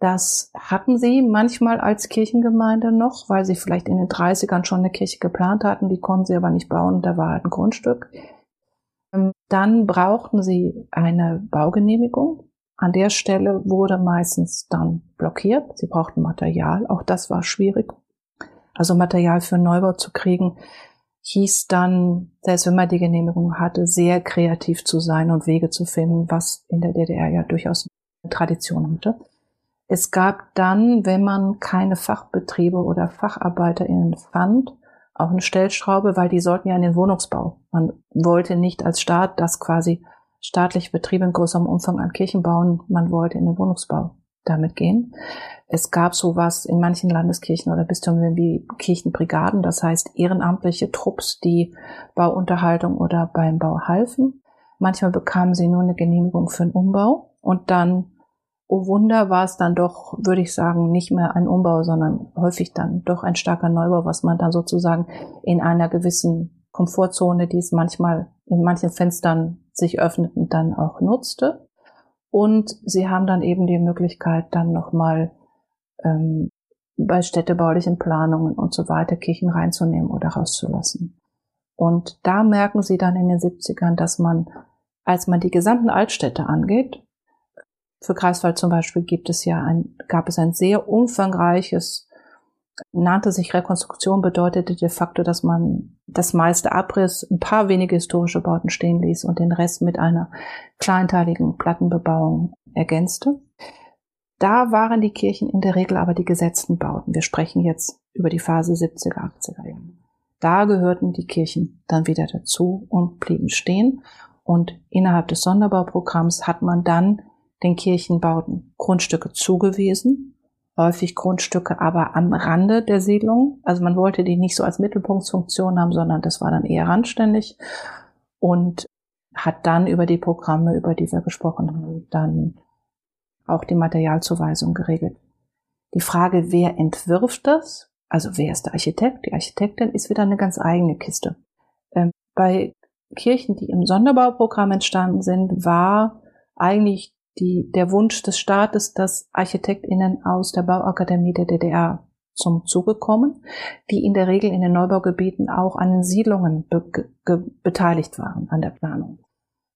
Das hatten sie manchmal als Kirchengemeinde noch, weil sie vielleicht in den 30ern schon eine Kirche geplant hatten. Die konnten sie aber nicht bauen. Da war halt ein Grundstück. Ähm, dann brauchten sie eine Baugenehmigung. An der Stelle wurde meistens dann blockiert. Sie brauchten Material. Auch das war schwierig. Also Material für Neubau zu kriegen, hieß dann, selbst wenn man die Genehmigung hatte, sehr kreativ zu sein und Wege zu finden, was in der DDR ja durchaus eine Tradition hatte. Es gab dann, wenn man keine Fachbetriebe oder FacharbeiterInnen fand, auch eine Stellschraube, weil die sollten ja in den Wohnungsbau. Man wollte nicht als Staat das quasi staatliche Betriebe in großem Umfang an Kirchen bauen. Man wollte in den Wohnungsbau damit gehen. Es gab sowas in manchen Landeskirchen oder Bistümern wie Kirchenbrigaden, das heißt ehrenamtliche Trupps, die Bauunterhaltung oder beim Bau halfen. Manchmal bekamen sie nur eine Genehmigung für einen Umbau und dann, oh Wunder, war es dann doch, würde ich sagen, nicht mehr ein Umbau, sondern häufig dann doch ein starker Neubau, was man dann sozusagen in einer gewissen Komfortzone, die es manchmal in manchen Fenstern sich öffneten, dann auch nutzte. Und sie haben dann eben die Möglichkeit, dann nochmal ähm, bei städtebaulichen Planungen und so weiter Kirchen reinzunehmen oder rauszulassen. Und da merken sie dann in den 70ern, dass man, als man die gesamten Altstädte angeht, für Kreiswald zum Beispiel gibt es ja ein, gab es ein sehr umfangreiches nannte sich Rekonstruktion, bedeutete de facto, dass man das meiste Abriss, ein paar wenige historische Bauten stehen ließ und den Rest mit einer kleinteiligen Plattenbebauung ergänzte. Da waren die Kirchen in der Regel aber die gesetzten Bauten. Wir sprechen jetzt über die Phase 70er, 80er Jahre. Da gehörten die Kirchen dann wieder dazu und blieben stehen. Und innerhalb des Sonderbauprogramms hat man dann den Kirchenbauten Grundstücke zugewiesen, häufig Grundstücke aber am Rande der Siedlung. Also man wollte die nicht so als Mittelpunktsfunktion haben, sondern das war dann eher randständig und hat dann über die Programme, über die wir gesprochen haben, dann auch die Materialzuweisung geregelt. Die Frage, wer entwirft das, also wer ist der Architekt, die Architektin, ist wieder eine ganz eigene Kiste. Ähm, bei Kirchen, die im Sonderbauprogramm entstanden sind, war eigentlich die, der Wunsch des Staates, dass ArchitektInnen aus der Bauakademie der DDR zum Zuge kommen, die in der Regel in den Neubaugebieten auch an den Siedlungen be beteiligt waren an der Planung.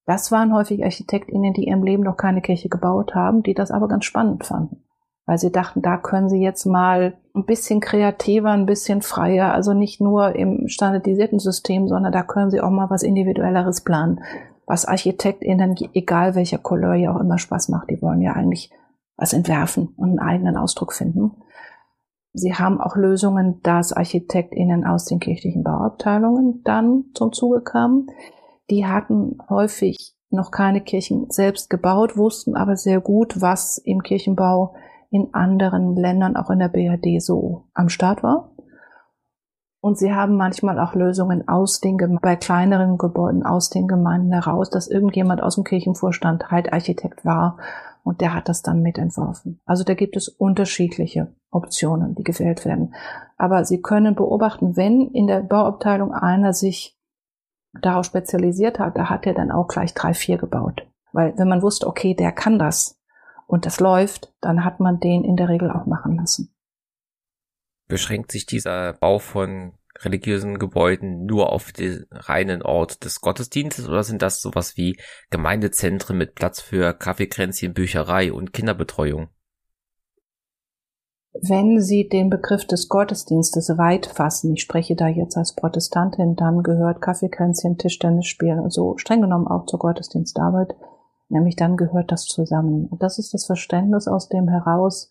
Das waren häufig ArchitektInnen, die ihrem Leben noch keine Kirche gebaut haben, die das aber ganz spannend fanden. Weil sie dachten, da können sie jetzt mal ein bisschen kreativer, ein bisschen freier, also nicht nur im standardisierten System, sondern da können sie auch mal was Individuelleres planen. Was ArchitektInnen, egal welcher Couleur ja auch immer Spaß macht, die wollen ja eigentlich was entwerfen und einen eigenen Ausdruck finden. Sie haben auch Lösungen, dass ArchitektInnen aus den kirchlichen Bauabteilungen dann zum Zuge kamen die hatten häufig noch keine Kirchen selbst gebaut, wussten aber sehr gut, was im Kirchenbau in anderen Ländern, auch in der BRD, so am Start war. Und sie haben manchmal auch Lösungen aus den, bei kleineren Gebäuden aus den Gemeinden heraus, dass irgendjemand aus dem Kirchenvorstand halt Architekt war und der hat das dann mitentworfen. Also da gibt es unterschiedliche Optionen, die gewählt werden. Aber Sie können beobachten, wenn in der Bauabteilung einer sich darauf spezialisiert hat, da hat er dann auch gleich drei, vier gebaut. Weil wenn man wusste, okay, der kann das und das läuft, dann hat man den in der Regel auch machen lassen. Beschränkt sich dieser Bau von religiösen Gebäuden nur auf den reinen Ort des Gottesdienstes oder sind das sowas wie Gemeindezentren mit Platz für Kaffeekränzchen, Bücherei und Kinderbetreuung? Wenn Sie den Begriff des Gottesdienstes weit fassen, ich spreche da jetzt als Protestantin, dann gehört Kaffeekränzchen, Tischtennis spielen, so streng genommen auch zur Gottesdienstarbeit, nämlich dann gehört das zusammen. Und das ist das Verständnis aus dem heraus,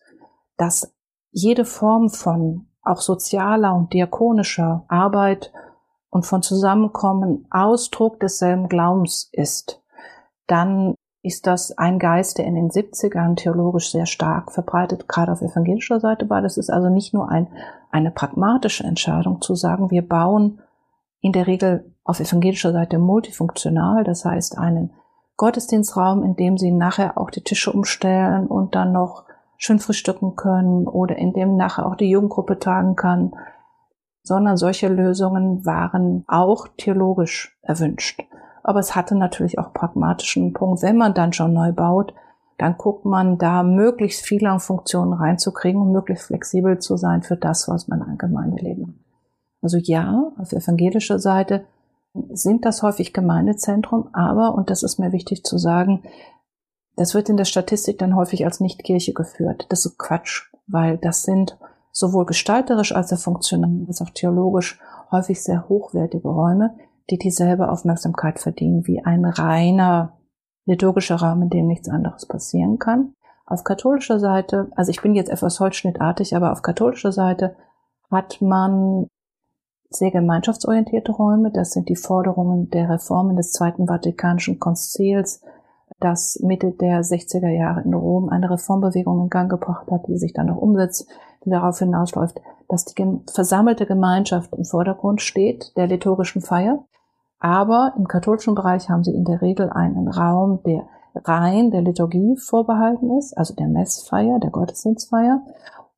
dass jede Form von auch sozialer und diakonischer Arbeit und von Zusammenkommen Ausdruck desselben Glaubens ist, dann ist das ein Geist, der in den 70ern theologisch sehr stark verbreitet, gerade auf evangelischer Seite war. Das ist also nicht nur ein, eine pragmatische Entscheidung zu sagen, wir bauen in der Regel auf evangelischer Seite multifunktional, das heißt einen Gottesdienstraum, in dem sie nachher auch die Tische umstellen und dann noch schön frühstücken können oder in dem nachher auch die Jugendgruppe tagen kann, sondern solche Lösungen waren auch theologisch erwünscht aber es hatte natürlich auch pragmatischen Punkt. Wenn man dann schon neu baut, dann guckt man da möglichst viele Funktionen reinzukriegen und möglichst flexibel zu sein für das, was man an Gemeindeleben hat. Also ja, auf evangelischer Seite sind das häufig Gemeindezentrum, aber, und das ist mir wichtig zu sagen, das wird in der Statistik dann häufig als Nicht-Kirche geführt. Das ist Quatsch, weil das sind sowohl gestalterisch als auch funktional als auch theologisch häufig sehr hochwertige Räume, die dieselbe Aufmerksamkeit verdienen wie ein reiner liturgischer Raum, in dem nichts anderes passieren kann. Auf katholischer Seite, also ich bin jetzt etwas holzschnittartig, aber auf katholischer Seite hat man sehr gemeinschaftsorientierte Räume. Das sind die Forderungen der Reformen des Zweiten Vatikanischen Konzils, das Mitte der 60er Jahre in Rom eine Reformbewegung in Gang gebracht hat, die sich dann noch umsetzt, die darauf hinausläuft, dass die versammelte Gemeinschaft im Vordergrund steht, der liturgischen Feier. Aber im katholischen Bereich haben sie in der Regel einen Raum, der rein der Liturgie vorbehalten ist, also der Messfeier, der Gottesdienstfeier,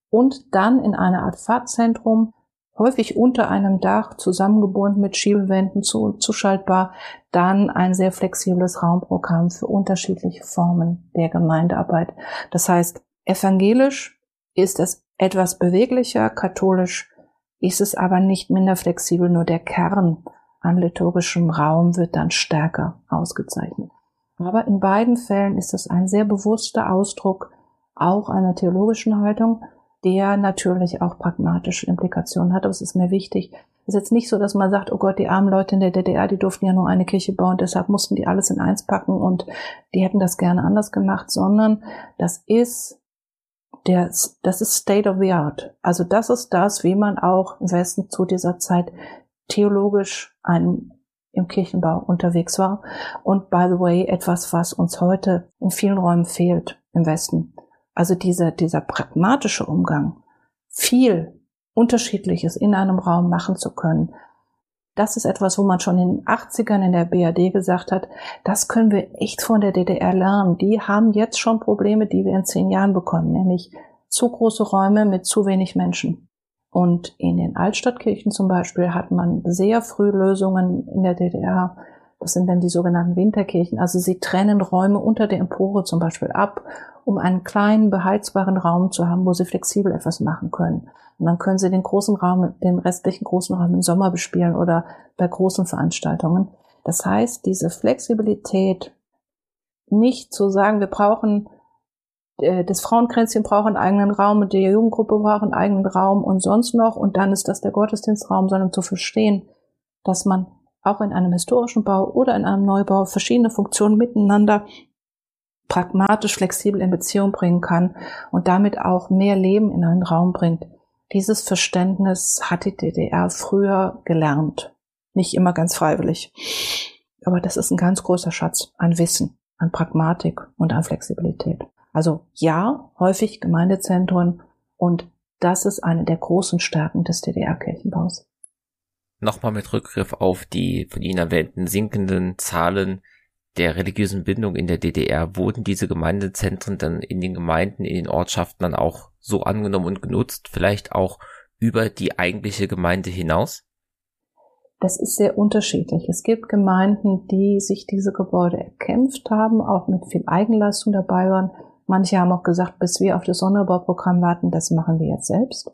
und dann in einer Art Pfarrzentrum, häufig unter einem Dach, zusammengebunden mit Schiebewänden zu, zuschaltbar, dann ein sehr flexibles Raumprogramm für unterschiedliche Formen der Gemeindearbeit. Das heißt, evangelisch ist es etwas beweglicher, katholisch ist es aber nicht minder flexibel, nur der Kern an liturgischem Raum wird dann stärker ausgezeichnet. Aber in beiden Fällen ist es ein sehr bewusster Ausdruck auch einer theologischen Haltung, der natürlich auch pragmatische Implikationen hat. Aber es ist mir wichtig. Es ist jetzt nicht so, dass man sagt, oh Gott, die armen Leute in der DDR, die durften ja nur eine Kirche bauen, deshalb mussten die alles in eins packen und die hätten das gerne anders gemacht, sondern das ist der, das ist State of the Art. Also das ist das, wie man auch im Westen zu dieser Zeit theologisch ein, im Kirchenbau unterwegs war. Und by the way, etwas, was uns heute in vielen Räumen fehlt im Westen. Also dieser, dieser pragmatische Umgang, viel Unterschiedliches in einem Raum machen zu können. Das ist etwas, wo man schon in den 80ern in der BRD gesagt hat, das können wir echt von der DDR lernen. Die haben jetzt schon Probleme, die wir in zehn Jahren bekommen, nämlich zu große Räume mit zu wenig Menschen. Und in den Altstadtkirchen zum Beispiel hat man sehr früh Lösungen in der DDR. Das sind dann die sogenannten Winterkirchen. Also sie trennen Räume unter der Empore zum Beispiel ab, um einen kleinen beheizbaren Raum zu haben, wo sie flexibel etwas machen können. Und dann können sie den großen Raum, den restlichen großen Raum im Sommer bespielen oder bei großen Veranstaltungen. Das heißt, diese Flexibilität, nicht zu sagen, wir brauchen, äh, das Frauenkränzchen braucht einen eigenen Raum und die Jugendgruppe braucht einen eigenen Raum und sonst noch und dann ist das der Gottesdienstraum, sondern zu verstehen, dass man auch in einem historischen Bau oder in einem Neubau verschiedene Funktionen miteinander pragmatisch flexibel in Beziehung bringen kann und damit auch mehr Leben in einen Raum bringt. Dieses Verständnis hat die DDR früher gelernt. Nicht immer ganz freiwillig. Aber das ist ein ganz großer Schatz an Wissen, an Pragmatik und an Flexibilität. Also ja, häufig Gemeindezentren und das ist eine der großen Stärken des DDR-Kirchenbaus. Nochmal mit Rückgriff auf die von Ihnen erwähnten sinkenden Zahlen der religiösen Bindung in der DDR wurden diese Gemeindezentren dann in den Gemeinden, in den Ortschaften dann auch so angenommen und genutzt, vielleicht auch über die eigentliche Gemeinde hinaus? Das ist sehr unterschiedlich. Es gibt Gemeinden, die sich diese Gebäude erkämpft haben, auch mit viel Eigenleistung dabei waren. Manche haben auch gesagt, bis wir auf das Sonderbauprogramm warten, das machen wir jetzt selbst.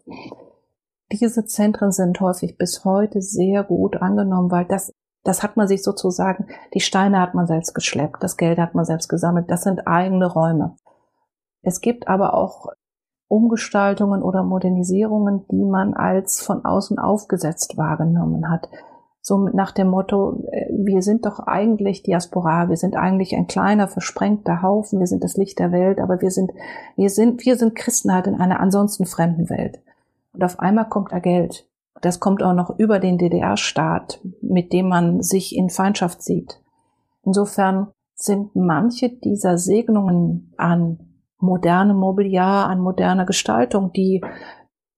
Diese Zentren sind häufig bis heute sehr gut angenommen, weil das das hat man sich sozusagen, die Steine hat man selbst geschleppt, das Geld hat man selbst gesammelt, das sind eigene Räume. Es gibt aber auch Umgestaltungen oder Modernisierungen, die man als von außen aufgesetzt wahrgenommen hat. So nach dem Motto, äh, wir sind doch eigentlich Diaspora, wir sind eigentlich ein kleiner, versprengter Haufen, wir sind das Licht der Welt, aber wir sind, wir sind, wir sind Christen halt in einer ansonsten fremden Welt. Und auf einmal kommt da Geld. Das kommt auch noch über den DDR-Staat, mit dem man sich in Feindschaft sieht. Insofern sind manche dieser Segnungen an moderne Mobiliar, an moderner Gestaltung, die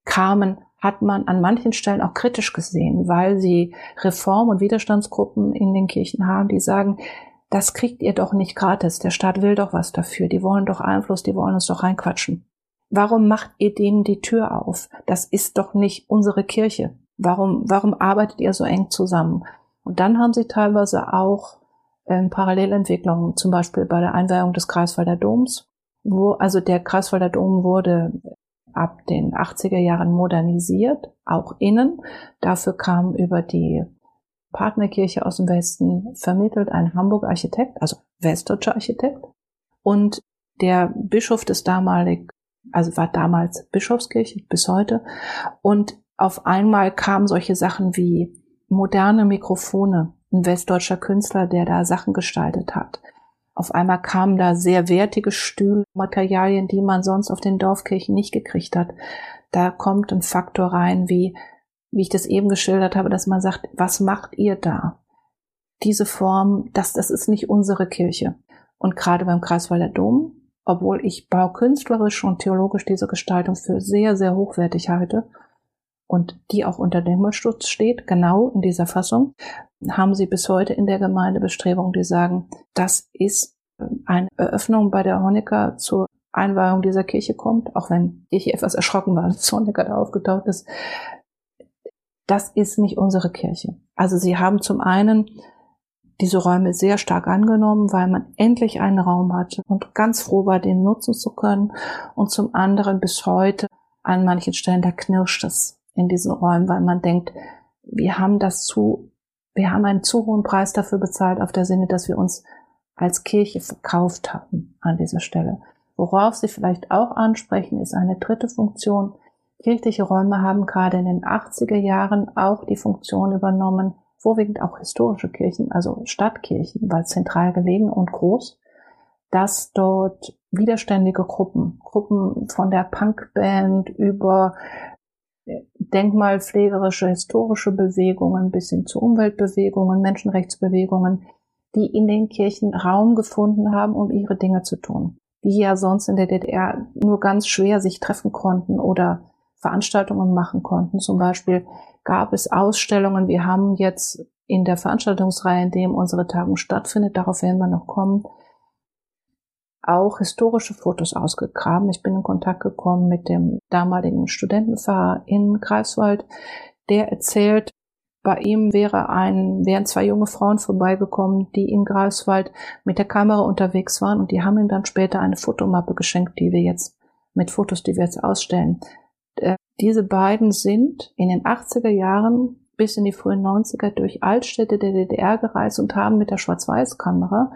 kamen, hat man an manchen Stellen auch kritisch gesehen, weil sie Reform- und Widerstandsgruppen in den Kirchen haben, die sagen, das kriegt ihr doch nicht gratis. Der Staat will doch was dafür. Die wollen doch Einfluss, die wollen uns doch reinquatschen. Warum macht ihr denen die Tür auf? Das ist doch nicht unsere Kirche. Warum, warum arbeitet ihr so eng zusammen? Und dann haben sie teilweise auch ähm, Parallelentwicklungen, zum Beispiel bei der Einweihung des Kreiswalder Doms, wo, also der Kreiswalder Dom wurde ab den 80er Jahren modernisiert, auch innen. Dafür kam über die Partnerkirche aus dem Westen vermittelt ein Hamburger Architekt, also westdeutscher Architekt. Und der Bischof des damalig also war damals Bischofskirche bis heute. Und auf einmal kamen solche Sachen wie moderne Mikrofone, ein westdeutscher Künstler, der da Sachen gestaltet hat. Auf einmal kamen da sehr wertige Stühle, Materialien, die man sonst auf den Dorfkirchen nicht gekriegt hat. Da kommt ein Faktor rein, wie, wie ich das eben geschildert habe, dass man sagt, was macht ihr da? Diese Form, das, das ist nicht unsere Kirche. Und gerade beim Kreiswalder Dom obwohl ich baukünstlerisch und theologisch diese Gestaltung für sehr, sehr hochwertig halte und die auch unter Denkmalschutz steht, genau in dieser Fassung, haben sie bis heute in der Gemeinde Bestrebungen, die sagen, das ist eine Eröffnung bei der Honecker zur Einweihung dieser Kirche kommt, auch wenn ich etwas erschrocken war, als Honecker da aufgetaucht ist. Das ist nicht unsere Kirche. Also sie haben zum einen diese Räume sehr stark angenommen, weil man endlich einen Raum hatte und ganz froh war, den nutzen zu können. Und zum anderen bis heute an manchen Stellen, da knirscht es in diesen Räumen, weil man denkt, wir haben das zu, wir haben einen zu hohen Preis dafür bezahlt, auf der Sinne, dass wir uns als Kirche verkauft haben an dieser Stelle. Worauf Sie vielleicht auch ansprechen, ist eine dritte Funktion. Kirchliche Räume haben gerade in den 80er Jahren auch die Funktion übernommen, vorwiegend auch historische Kirchen, also Stadtkirchen, weil zentral gelegen und groß, dass dort widerständige Gruppen, Gruppen von der Punkband über äh, denkmalpflegerische, historische Bewegungen bis hin zu Umweltbewegungen, Menschenrechtsbewegungen, die in den Kirchen Raum gefunden haben, um ihre Dinge zu tun, die ja sonst in der DDR nur ganz schwer sich treffen konnten oder Veranstaltungen machen konnten. Zum Beispiel gab es Ausstellungen. Wir haben jetzt in der Veranstaltungsreihe, in dem unsere Tagung stattfindet, darauf werden wir noch kommen, auch historische Fotos ausgegraben. Ich bin in Kontakt gekommen mit dem damaligen Studentenpfarrer in Greifswald, der erzählt, bei ihm wäre ein, wären zwei junge Frauen vorbeigekommen, die in Greifswald mit der Kamera unterwegs waren und die haben ihm dann später eine Fotomappe geschenkt, die wir jetzt mit Fotos, die wir jetzt ausstellen. Diese beiden sind in den 80er Jahren bis in die frühen 90er durch Altstädte der DDR gereist und haben mit der Schwarz-Weiß-Kamera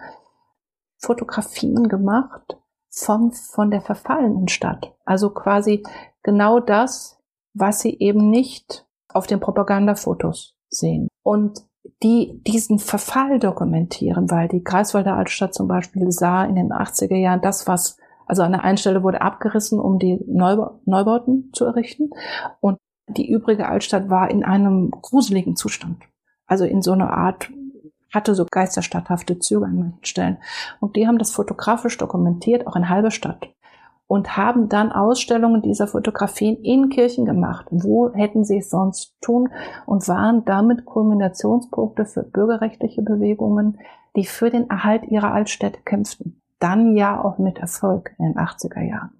Fotografien gemacht vom, von der verfallenen Stadt. Also quasi genau das, was sie eben nicht auf den Propagandafotos sehen. Und die diesen Verfall dokumentieren, weil die Greifswalder Altstadt zum Beispiel sah in den 80er Jahren das, was, also an der einen Stelle wurde abgerissen, um die Neubauten zu errichten. Und die übrige Altstadt war in einem gruseligen Zustand. Also in so einer Art, hatte so geisterstadthafte Züge an manchen Stellen. Und die haben das fotografisch dokumentiert, auch in halbe Stadt und haben dann Ausstellungen dieser Fotografien in Kirchen gemacht. Wo hätten sie es sonst tun und waren damit Kulminationspunkte für bürgerrechtliche Bewegungen, die für den Erhalt ihrer Altstädte kämpften. Dann ja auch mit Erfolg in den 80er Jahren.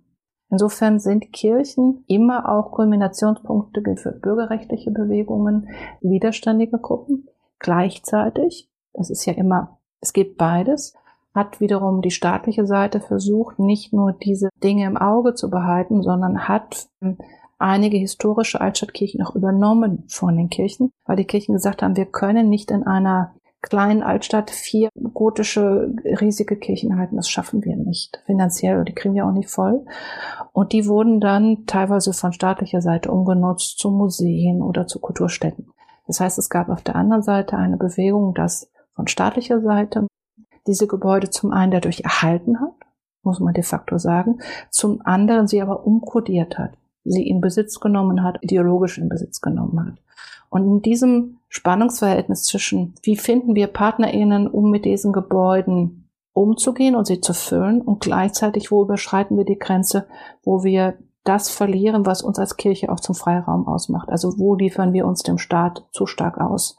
Insofern sind Kirchen immer auch Kulminationspunkte für bürgerrechtliche Bewegungen, widerständige Gruppen. Gleichzeitig, das ist ja immer, es gibt beides, hat wiederum die staatliche Seite versucht, nicht nur diese Dinge im Auge zu behalten, sondern hat ähm, einige historische Altstadtkirchen auch übernommen von den Kirchen, weil die Kirchen gesagt haben, wir können nicht in einer kleinen Altstadt vier gotische riesige Kirchen halten. Das schaffen wir nicht finanziell und die kriegen wir auch nicht voll. Und die wurden dann teilweise von staatlicher Seite umgenutzt zu Museen oder zu Kulturstätten. Das heißt, es gab auf der anderen Seite eine Bewegung, dass von staatlicher Seite diese Gebäude zum einen dadurch erhalten hat, muss man de facto sagen, zum anderen sie aber umkodiert hat, sie in Besitz genommen hat, ideologisch in Besitz genommen hat. Und in diesem Spannungsverhältnis zwischen, wie finden wir PartnerInnen, um mit diesen Gebäuden umzugehen und sie zu füllen und gleichzeitig, wo überschreiten wir die Grenze, wo wir das verlieren, was uns als Kirche auch zum Freiraum ausmacht. Also wo liefern wir uns dem Staat zu stark aus?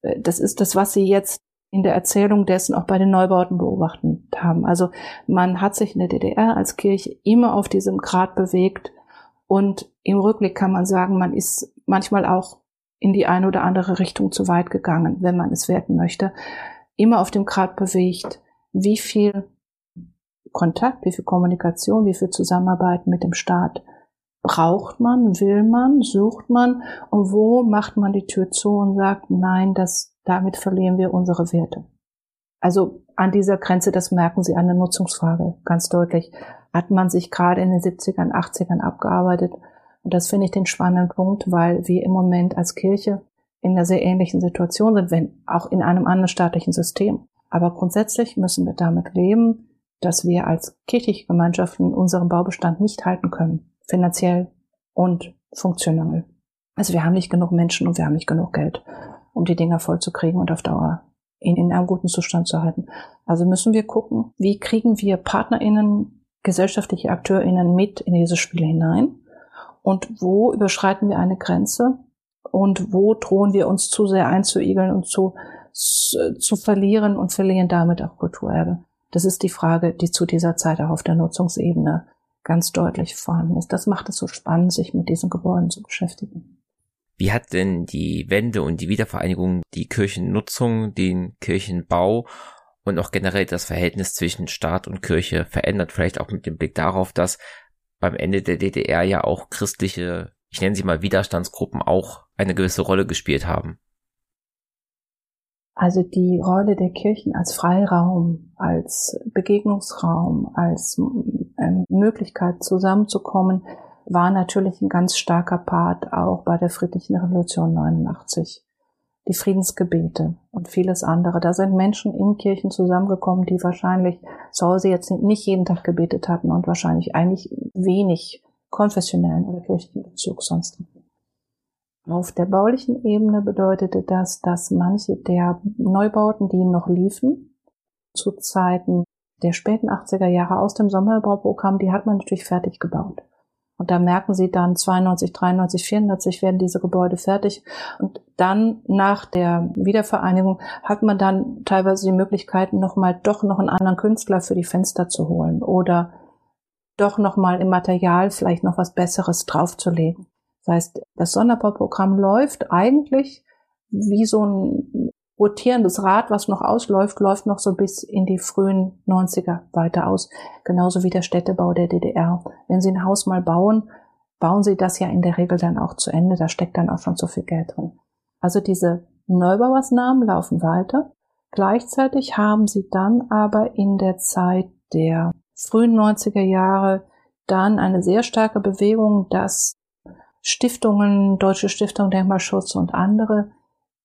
Äh, das ist das, was Sie jetzt in der Erzählung dessen auch bei den Neubauten beobachtet haben. Also man hat sich in der DDR als Kirche immer auf diesem Grad bewegt und im Rückblick kann man sagen, man ist manchmal auch in die eine oder andere Richtung zu weit gegangen, wenn man es werten möchte. Immer auf dem Grad bewegt, wie viel Kontakt, wie viel Kommunikation, wie viel Zusammenarbeit mit dem Staat braucht man, will man, sucht man und wo macht man die Tür zu und sagt, nein, das damit verlieren wir unsere Werte. Also an dieser Grenze, das merken Sie an der Nutzungsfrage ganz deutlich, hat man sich gerade in den 70ern, 80ern abgearbeitet. Und das finde ich den spannenden Punkt, weil wir im Moment als Kirche in einer sehr ähnlichen Situation sind, wenn auch in einem anderen staatlichen System. Aber grundsätzlich müssen wir damit leben, dass wir als kirchliche Gemeinschaften unseren Baubestand nicht halten können, finanziell und funktional. Also wir haben nicht genug Menschen und wir haben nicht genug Geld um die Dinger vollzukriegen und auf Dauer in, in einem guten Zustand zu halten. Also müssen wir gucken, wie kriegen wir PartnerInnen, gesellschaftliche AkteurInnen mit in dieses Spiel hinein und wo überschreiten wir eine Grenze und wo drohen wir uns zu sehr einzuigeln und zu, zu verlieren und verlieren damit auch Kulturerbe. Das ist die Frage, die zu dieser Zeit auch auf der Nutzungsebene ganz deutlich vorhanden ist. Das macht es so spannend, sich mit diesen Gebäuden zu beschäftigen. Wie hat denn die Wende und die Wiedervereinigung die Kirchennutzung, den Kirchenbau und auch generell das Verhältnis zwischen Staat und Kirche verändert? Vielleicht auch mit dem Blick darauf, dass beim Ende der DDR ja auch christliche, ich nenne sie mal Widerstandsgruppen, auch eine gewisse Rolle gespielt haben. Also die Rolle der Kirchen als Freiraum, als Begegnungsraum, als ähm, Möglichkeit zusammenzukommen, war natürlich ein ganz starker Part auch bei der friedlichen Revolution 89. die Friedensgebete und vieles andere. Da sind Menschen in Kirchen zusammengekommen, die wahrscheinlich zu Hause jetzt nicht jeden Tag gebetet hatten und wahrscheinlich eigentlich wenig konfessionellen oder kirchlichen Bezug sonst hatten. Auf der baulichen Ebene bedeutete das, dass manche der Neubauten, die noch liefen, zu Zeiten der späten 80er Jahre aus dem Sommerbauprogramm, die hat man natürlich fertig gebaut. Und da merken Sie dann 92, 93, 94 werden diese Gebäude fertig. Und dann nach der Wiedervereinigung hat man dann teilweise die Möglichkeit, nochmal doch noch einen anderen Künstler für die Fenster zu holen oder doch nochmal im Material vielleicht noch was Besseres draufzulegen. Das heißt, das Sonderbauprogramm läuft eigentlich wie so ein rotierendes Rad, was noch ausläuft, läuft noch so bis in die frühen 90er weiter aus. Genauso wie der Städtebau der DDR. Wenn Sie ein Haus mal bauen, bauen Sie das ja in der Regel dann auch zu Ende. Da steckt dann auch schon so viel Geld drin. Also diese Neubaumaßnahmen laufen weiter. Gleichzeitig haben Sie dann aber in der Zeit der frühen 90er Jahre dann eine sehr starke Bewegung, dass Stiftungen, Deutsche Stiftung Denkmalschutz und andere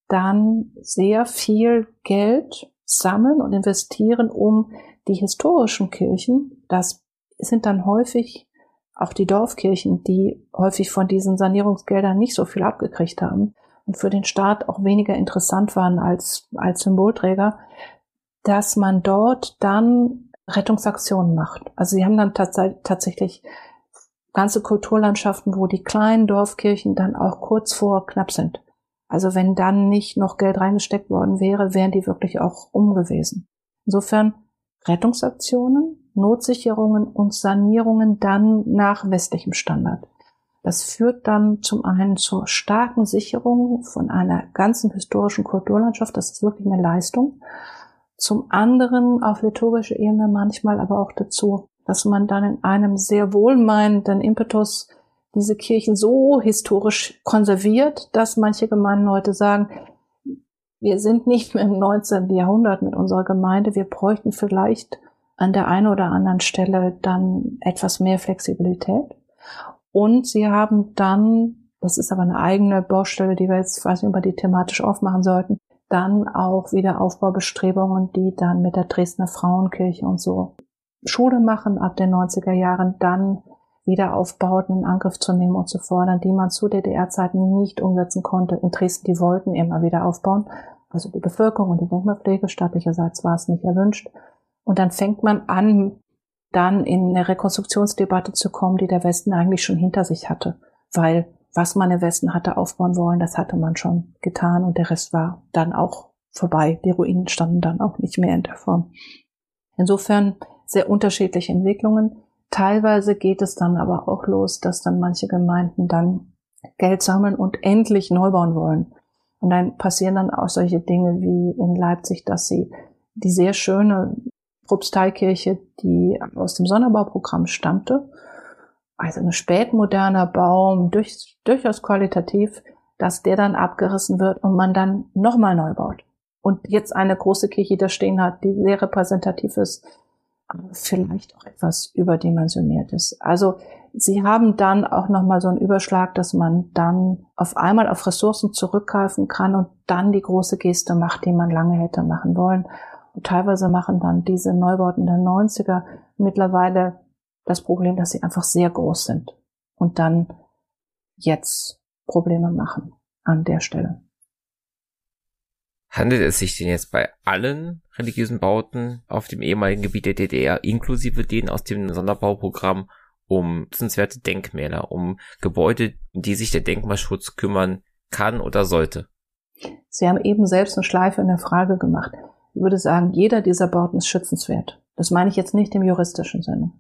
dann sehr viel Geld sammeln und investieren, um die historischen Kirchen, das sind dann häufig auch die Dorfkirchen, die häufig von diesen Sanierungsgeldern nicht so viel abgekriegt haben und für den Staat auch weniger interessant waren als, als Symbolträger, dass man dort dann Rettungsaktionen macht. Also sie haben dann tats tatsächlich ganze Kulturlandschaften, wo die kleinen Dorfkirchen dann auch kurz vor knapp sind. Also wenn dann nicht noch Geld reingesteckt worden wäre, wären die wirklich auch um gewesen. Insofern Rettungsaktionen, Notsicherungen und Sanierungen dann nach westlichem Standard. Das führt dann zum einen zur starken Sicherung von einer ganzen historischen Kulturlandschaft. Das ist wirklich eine Leistung. Zum anderen auf liturgischer Ebene manchmal aber auch dazu, dass man dann in einem sehr wohlmeinenden Impetus diese Kirchen so historisch konserviert, dass manche Gemeinden heute sagen, wir sind nicht mehr im 19. Jahrhundert mit unserer Gemeinde, wir bräuchten vielleicht an der einen oder anderen Stelle dann etwas mehr Flexibilität. Und sie haben dann, das ist aber eine eigene Baustelle, die wir jetzt, weiß nicht, über die thematisch aufmachen sollten, dann auch wieder Aufbaubestrebungen, die dann mit der Dresdner Frauenkirche und so Schule machen ab den 90er Jahren, dann Wiederaufbauten in Angriff zu nehmen und zu fordern, die man zu DDR-Zeiten nicht umsetzen konnte. In Dresden, die wollten immer wieder aufbauen. Also die Bevölkerung und die Denkmalpflege staatlicherseits war es nicht erwünscht. Und dann fängt man an, dann in eine Rekonstruktionsdebatte zu kommen, die der Westen eigentlich schon hinter sich hatte. Weil was man im Westen hatte aufbauen wollen, das hatte man schon getan und der Rest war dann auch vorbei. Die Ruinen standen dann auch nicht mehr in der Form. Insofern sehr unterschiedliche Entwicklungen. Teilweise geht es dann aber auch los, dass dann manche Gemeinden dann Geld sammeln und endlich neu bauen wollen. Und dann passieren dann auch solche Dinge wie in Leipzig, dass sie die sehr schöne Propsteikirche, die aus dem Sonderbauprogramm stammte, also ein spätmoderner Baum, durch, durchaus qualitativ, dass der dann abgerissen wird und man dann nochmal neu baut. Und jetzt eine große Kirche da stehen hat, die sehr repräsentativ ist vielleicht auch etwas überdimensioniert ist. Also sie haben dann auch nochmal so einen Überschlag, dass man dann auf einmal auf Ressourcen zurückgreifen kann und dann die große Geste macht, die man lange hätte machen wollen. Und teilweise machen dann diese Neubauten der 90er mittlerweile das Problem, dass sie einfach sehr groß sind und dann jetzt Probleme machen an der Stelle. Handelt es sich denn jetzt bei allen religiösen Bauten auf dem ehemaligen Gebiet der DDR, inklusive denen aus dem Sonderbauprogramm, um nützenswerte Denkmäler, um Gebäude, die sich der Denkmalschutz kümmern kann oder sollte? Sie haben eben selbst eine Schleife in der Frage gemacht. Ich würde sagen, jeder dieser Bauten ist schützenswert. Das meine ich jetzt nicht im juristischen Sinne.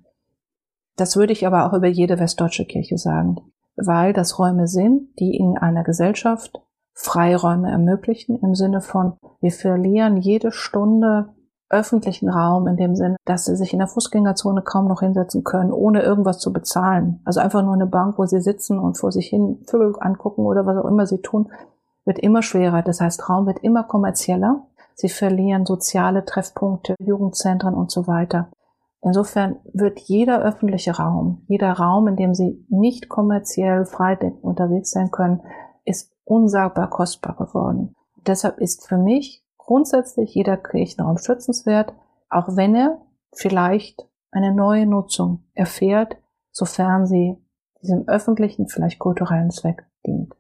Das würde ich aber auch über jede westdeutsche Kirche sagen, weil das Räume sind, die in einer Gesellschaft Freiräume ermöglichen im Sinne von, wir verlieren jede Stunde öffentlichen Raum in dem Sinne, dass sie sich in der Fußgängerzone kaum noch hinsetzen können, ohne irgendwas zu bezahlen. Also einfach nur eine Bank, wo sie sitzen und vor sich hin Vögel angucken oder was auch immer sie tun, wird immer schwerer. Das heißt, Raum wird immer kommerzieller. Sie verlieren soziale Treffpunkte, Jugendzentren und so weiter. Insofern wird jeder öffentliche Raum, jeder Raum, in dem sie nicht kommerziell frei unterwegs sein können, ist unsagbar kostbar geworden. deshalb ist für mich grundsätzlich jeder Kirchenraum schützenswert, auch wenn er vielleicht eine neue Nutzung erfährt, sofern sie diesem öffentlichen, vielleicht kulturellen Zweck dient.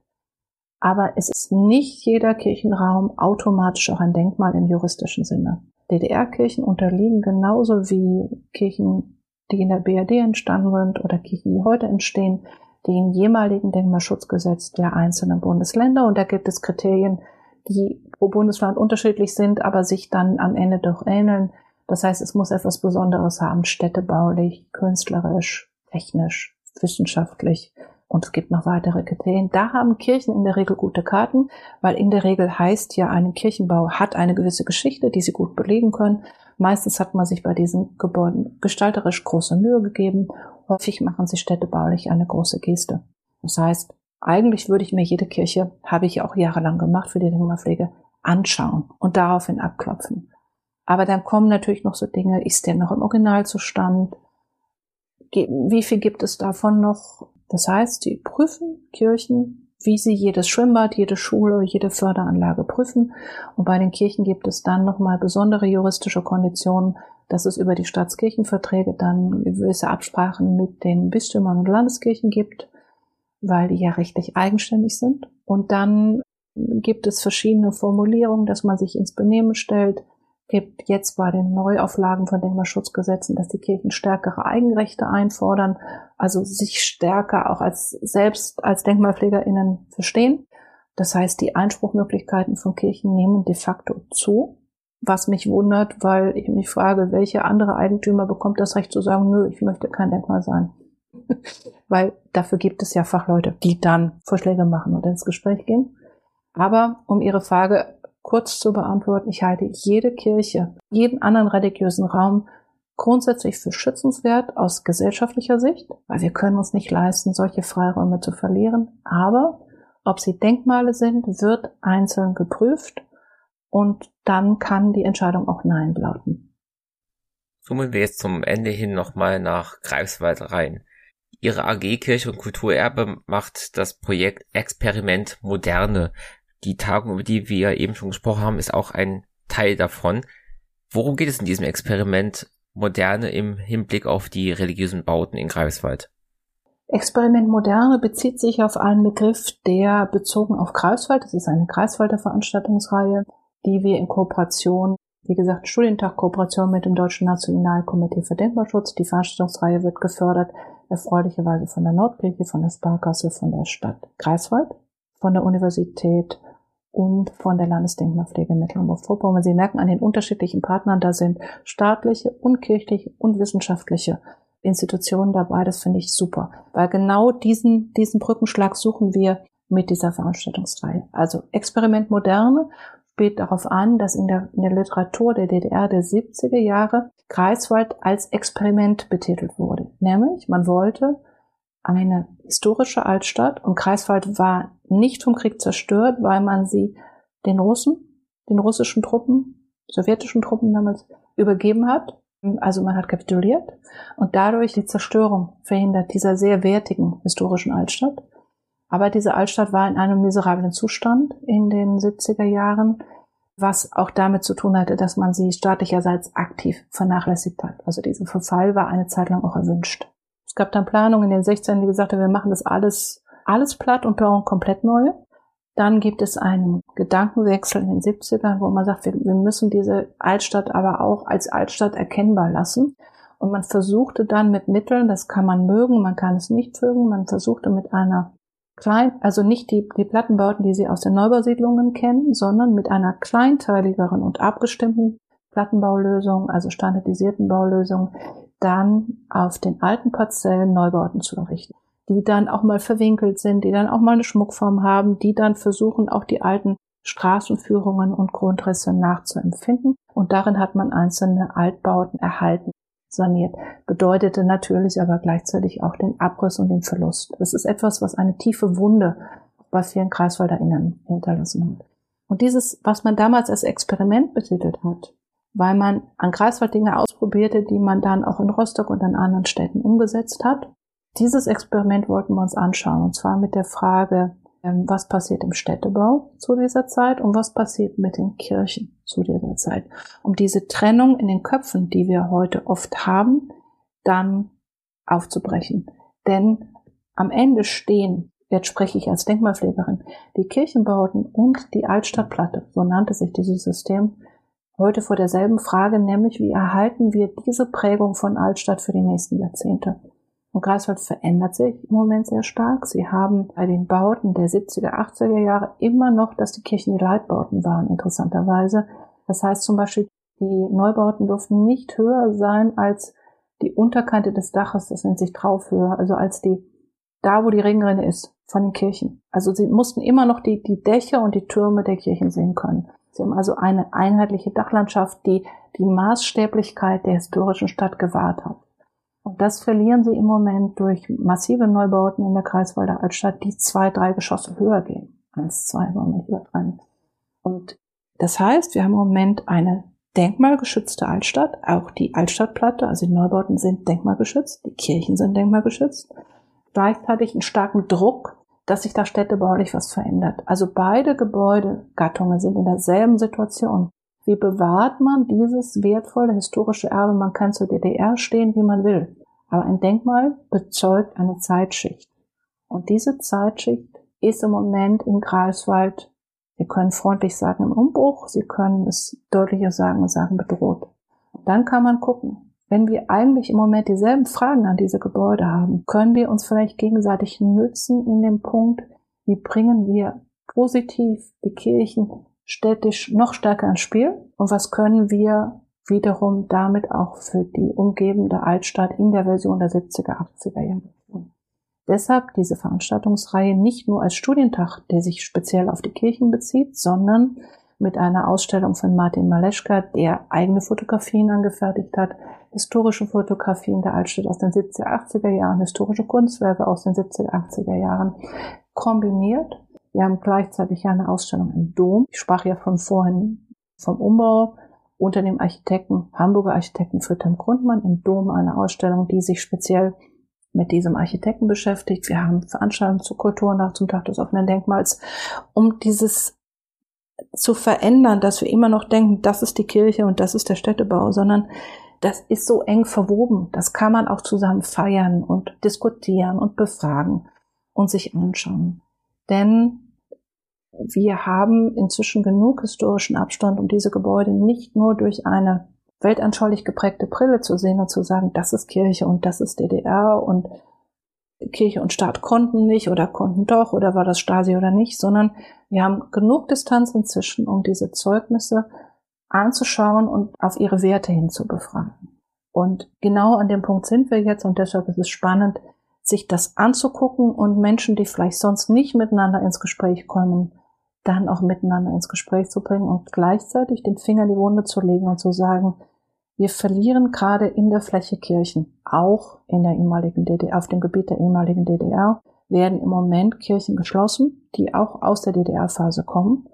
Aber es ist nicht jeder Kirchenraum automatisch auch ein Denkmal im juristischen Sinne. DDR-Kirchen unterliegen genauso wie Kirchen, die in der BRD entstanden sind oder Kirchen, die heute entstehen, den jeweiligen Denkmalschutzgesetz der einzelnen Bundesländer. Und da gibt es Kriterien, die pro Bundesland unterschiedlich sind, aber sich dann am Ende doch ähneln. Das heißt, es muss etwas Besonderes haben, städtebaulich, künstlerisch, technisch, wissenschaftlich. Und es gibt noch weitere Kriterien. Da haben Kirchen in der Regel gute Karten, weil in der Regel heißt ja, ein Kirchenbau hat eine gewisse Geschichte, die sie gut belegen können. Meistens hat man sich bei diesen Gebäuden gestalterisch große Mühe gegeben. Häufig machen sie städtebaulich eine große Geste. Das heißt, eigentlich würde ich mir jede Kirche, habe ich auch jahrelang gemacht für die Denkmalpflege, anschauen und daraufhin abklopfen. Aber dann kommen natürlich noch so Dinge, ist der noch im Originalzustand? Wie viel gibt es davon noch? Das heißt, die prüfen Kirchen, wie sie jedes Schwimmbad, jede Schule, jede Förderanlage prüfen. Und bei den Kirchen gibt es dann nochmal besondere juristische Konditionen, dass es über die Staatskirchenverträge dann gewisse Absprachen mit den Bistümern und Landeskirchen gibt weil die ja rechtlich eigenständig sind. Und dann gibt es verschiedene Formulierungen, dass man sich ins Benehmen stellt. Gibt jetzt bei den Neuauflagen von Denkmalschutzgesetzen, dass die Kirchen stärkere Eigenrechte einfordern, also sich stärker auch als selbst als DenkmalpflegerInnen verstehen. Das heißt, die Einspruchmöglichkeiten von Kirchen nehmen de facto zu. Was mich wundert, weil ich mich frage, welche andere Eigentümer bekommt das Recht zu sagen, nö, ich möchte kein Denkmal sein. Weil dafür gibt es ja Fachleute, die dann Vorschläge machen und ins Gespräch gehen. Aber um Ihre Frage kurz zu beantworten, ich halte jede Kirche, jeden anderen religiösen Raum grundsätzlich für schützenswert aus gesellschaftlicher Sicht, weil wir können uns nicht leisten, solche Freiräume zu verlieren. Aber ob sie Denkmale sind, wird einzeln geprüft und dann kann die Entscheidung auch Nein lauten. Zoomen wir jetzt zum Ende hin nochmal nach Greifswald rein. Ihre AG Kirche und Kulturerbe macht das Projekt Experiment Moderne. Die Tagung, über die wir eben schon gesprochen haben, ist auch ein Teil davon. Worum geht es in diesem Experiment Moderne im Hinblick auf die religiösen Bauten in Greifswald? Experiment Moderne bezieht sich auf einen Begriff, der bezogen auf Greifswald, das ist eine Greifswalder Veranstaltungsreihe, die wir in Kooperation, wie gesagt, Studientag Kooperation mit dem Deutschen Nationalkomitee für Denkmalschutz, die Veranstaltungsreihe wird gefördert erfreulicherweise von der Nordkirche, von der Sparkasse, von der Stadt Greifswald, von der Universität und von der Landesdenkmalpflege Mecklenburg-Vorpommern. Sie merken an den unterschiedlichen Partnern, da sind staatliche und kirchliche und wissenschaftliche Institutionen dabei. Das finde ich super, weil genau diesen, diesen Brückenschlag suchen wir mit dieser Veranstaltungsreihe. Also Experiment Moderne spielt darauf an, dass in der, in der Literatur der DDR der 70er Jahre Greifswald als Experiment betitelt wurde. Nämlich, man wollte eine historische Altstadt und Greifswald war nicht vom Krieg zerstört, weil man sie den Russen, den russischen Truppen, sowjetischen Truppen damals übergeben hat. Also man hat kapituliert und dadurch die Zerstörung verhindert dieser sehr wertigen historischen Altstadt. Aber diese Altstadt war in einem miserablen Zustand in den 70er Jahren, was auch damit zu tun hatte, dass man sie staatlicherseits aktiv vernachlässigt hat. Also dieser Verfall war eine Zeit lang auch erwünscht. Es gab dann Planungen in den 16 die gesagt haben, wir machen das alles, alles platt und bauen komplett neu. Dann gibt es einen Gedankenwechsel in den 70ern, wo man sagt, wir, wir müssen diese Altstadt aber auch als Altstadt erkennbar lassen. Und man versuchte dann mit Mitteln, das kann man mögen, man kann es nicht mögen, man versuchte mit einer klein, also nicht die, die Plattenbauten, die Sie aus den Neubausiedlungen kennen, sondern mit einer kleinteiligeren und abgestimmten Plattenbaulösung, also standardisierten Baulösung, dann auf den alten Parzellen Neubauten zu errichten, die dann auch mal verwinkelt sind, die dann auch mal eine Schmuckform haben, die dann versuchen, auch die alten Straßenführungen und Grundrisse nachzuempfinden. Und darin hat man einzelne Altbauten erhalten saniert, bedeutete natürlich aber gleichzeitig auch den Abriss und den Verlust. Das ist etwas, was eine tiefe Wunde bei vielen KreiswalderInnen hinterlassen hat. Und dieses, was man damals als Experiment betitelt hat, weil man an Greifswald Dinge ausprobierte, die man dann auch in Rostock und an anderen Städten umgesetzt hat. Dieses Experiment wollten wir uns anschauen, und zwar mit der Frage, ähm, was passiert im Städtebau zu dieser Zeit und was passiert mit den Kirchen zu dieser Zeit. Um diese Trennung in den Köpfen, die wir heute oft haben, dann aufzubrechen. Denn am Ende stehen, jetzt spreche ich als Denkmalpflegerin, die Kirchenbauten und die Altstadtplatte, so nannte sich dieses System, heute vor derselben Frage, nämlich wie erhalten wir diese Prägung von Altstadt für die nächsten Jahrzehnte. Und Greifswald verändert sich im Moment sehr stark. Sie haben bei den Bauten der 70er, 80er Jahre immer noch, dass die Kirchen die Leitbauten waren, interessanterweise. Das heißt zum Beispiel, die Neubauten durften nicht höher sein als die Unterkante des Daches, das nennt sich Traufhöhe, also als die, da wo die Regenrinne ist, von den Kirchen. Also sie mussten immer noch die, die Dächer und die Türme der Kirchen sehen können. Sie also eine einheitliche Dachlandschaft, die die Maßstäblichkeit der historischen Stadt gewahrt hat. Und das verlieren sie im Moment durch massive Neubauten in der Kreiswalder Altstadt, die zwei, drei Geschosse höher gehen. Eins, zwei, wir nicht übertreiben. Und das heißt, wir haben im Moment eine denkmalgeschützte Altstadt, auch die Altstadtplatte, also die Neubauten sind denkmalgeschützt, die Kirchen sind denkmalgeschützt. Gleichzeitig einen starken Druck, dass sich da städtebaulich was verändert. Also beide Gebäudegattungen sind in derselben Situation. Wie bewahrt man dieses wertvolle historische Erbe? Man kann zur DDR stehen, wie man will. Aber ein Denkmal bezeugt eine Zeitschicht. Und diese Zeitschicht ist im Moment in Greifswald, Sie können freundlich sagen im Umbruch, Sie können es deutlicher sagen und sagen bedroht. Dann kann man gucken, wenn wir eigentlich im Moment dieselben Fragen an diese Gebäude haben, können wir uns vielleicht gegenseitig nützen in dem Punkt, wie bringen wir positiv die Kirchen städtisch noch stärker ins Spiel und was können wir wiederum damit auch für die umgebende Altstadt in der Version der 70er, 80er Jahre tun. Deshalb diese Veranstaltungsreihe nicht nur als Studientag, der sich speziell auf die Kirchen bezieht, sondern mit einer Ausstellung von Martin Maleschka, der eigene Fotografien angefertigt hat, historische Fotografien der Altstadt aus den 70er, 80er Jahren, historische Kunstwerke aus den 70er, 80er Jahren, kombiniert wir haben gleichzeitig eine Ausstellung im Dom. Ich sprach ja von vorhin vom Umbau unter dem Architekten, Hamburger Architekten Friedhelm Grundmann im Dom eine Ausstellung, die sich speziell mit diesem Architekten beschäftigt. Wir haben Veranstaltungen zur Kultur nach zum Tag des offenen Denkmals, um dieses zu verändern, dass wir immer noch denken, das ist die Kirche und das ist der Städtebau, sondern das ist so eng verwoben. Das kann man auch zusammen feiern und diskutieren und befragen und sich anschauen denn wir haben inzwischen genug historischen Abstand, um diese Gebäude nicht nur durch eine weltanschaulich geprägte Brille zu sehen und zu sagen, das ist Kirche und das ist DDR und Kirche und Staat konnten nicht oder konnten doch oder war das Stasi oder nicht, sondern wir haben genug Distanz inzwischen, um diese Zeugnisse anzuschauen und auf ihre Werte hin zu befragen. Und genau an dem Punkt sind wir jetzt und deshalb ist es spannend, sich das anzugucken und Menschen, die vielleicht sonst nicht miteinander ins Gespräch kommen, dann auch miteinander ins Gespräch zu bringen und gleichzeitig den Finger in die Wunde zu legen und zu sagen, wir verlieren gerade in der Fläche Kirchen, auch in der ehemaligen DDR, auf dem Gebiet der ehemaligen DDR, werden im Moment Kirchen geschlossen, die auch aus der DDR-Phase kommen.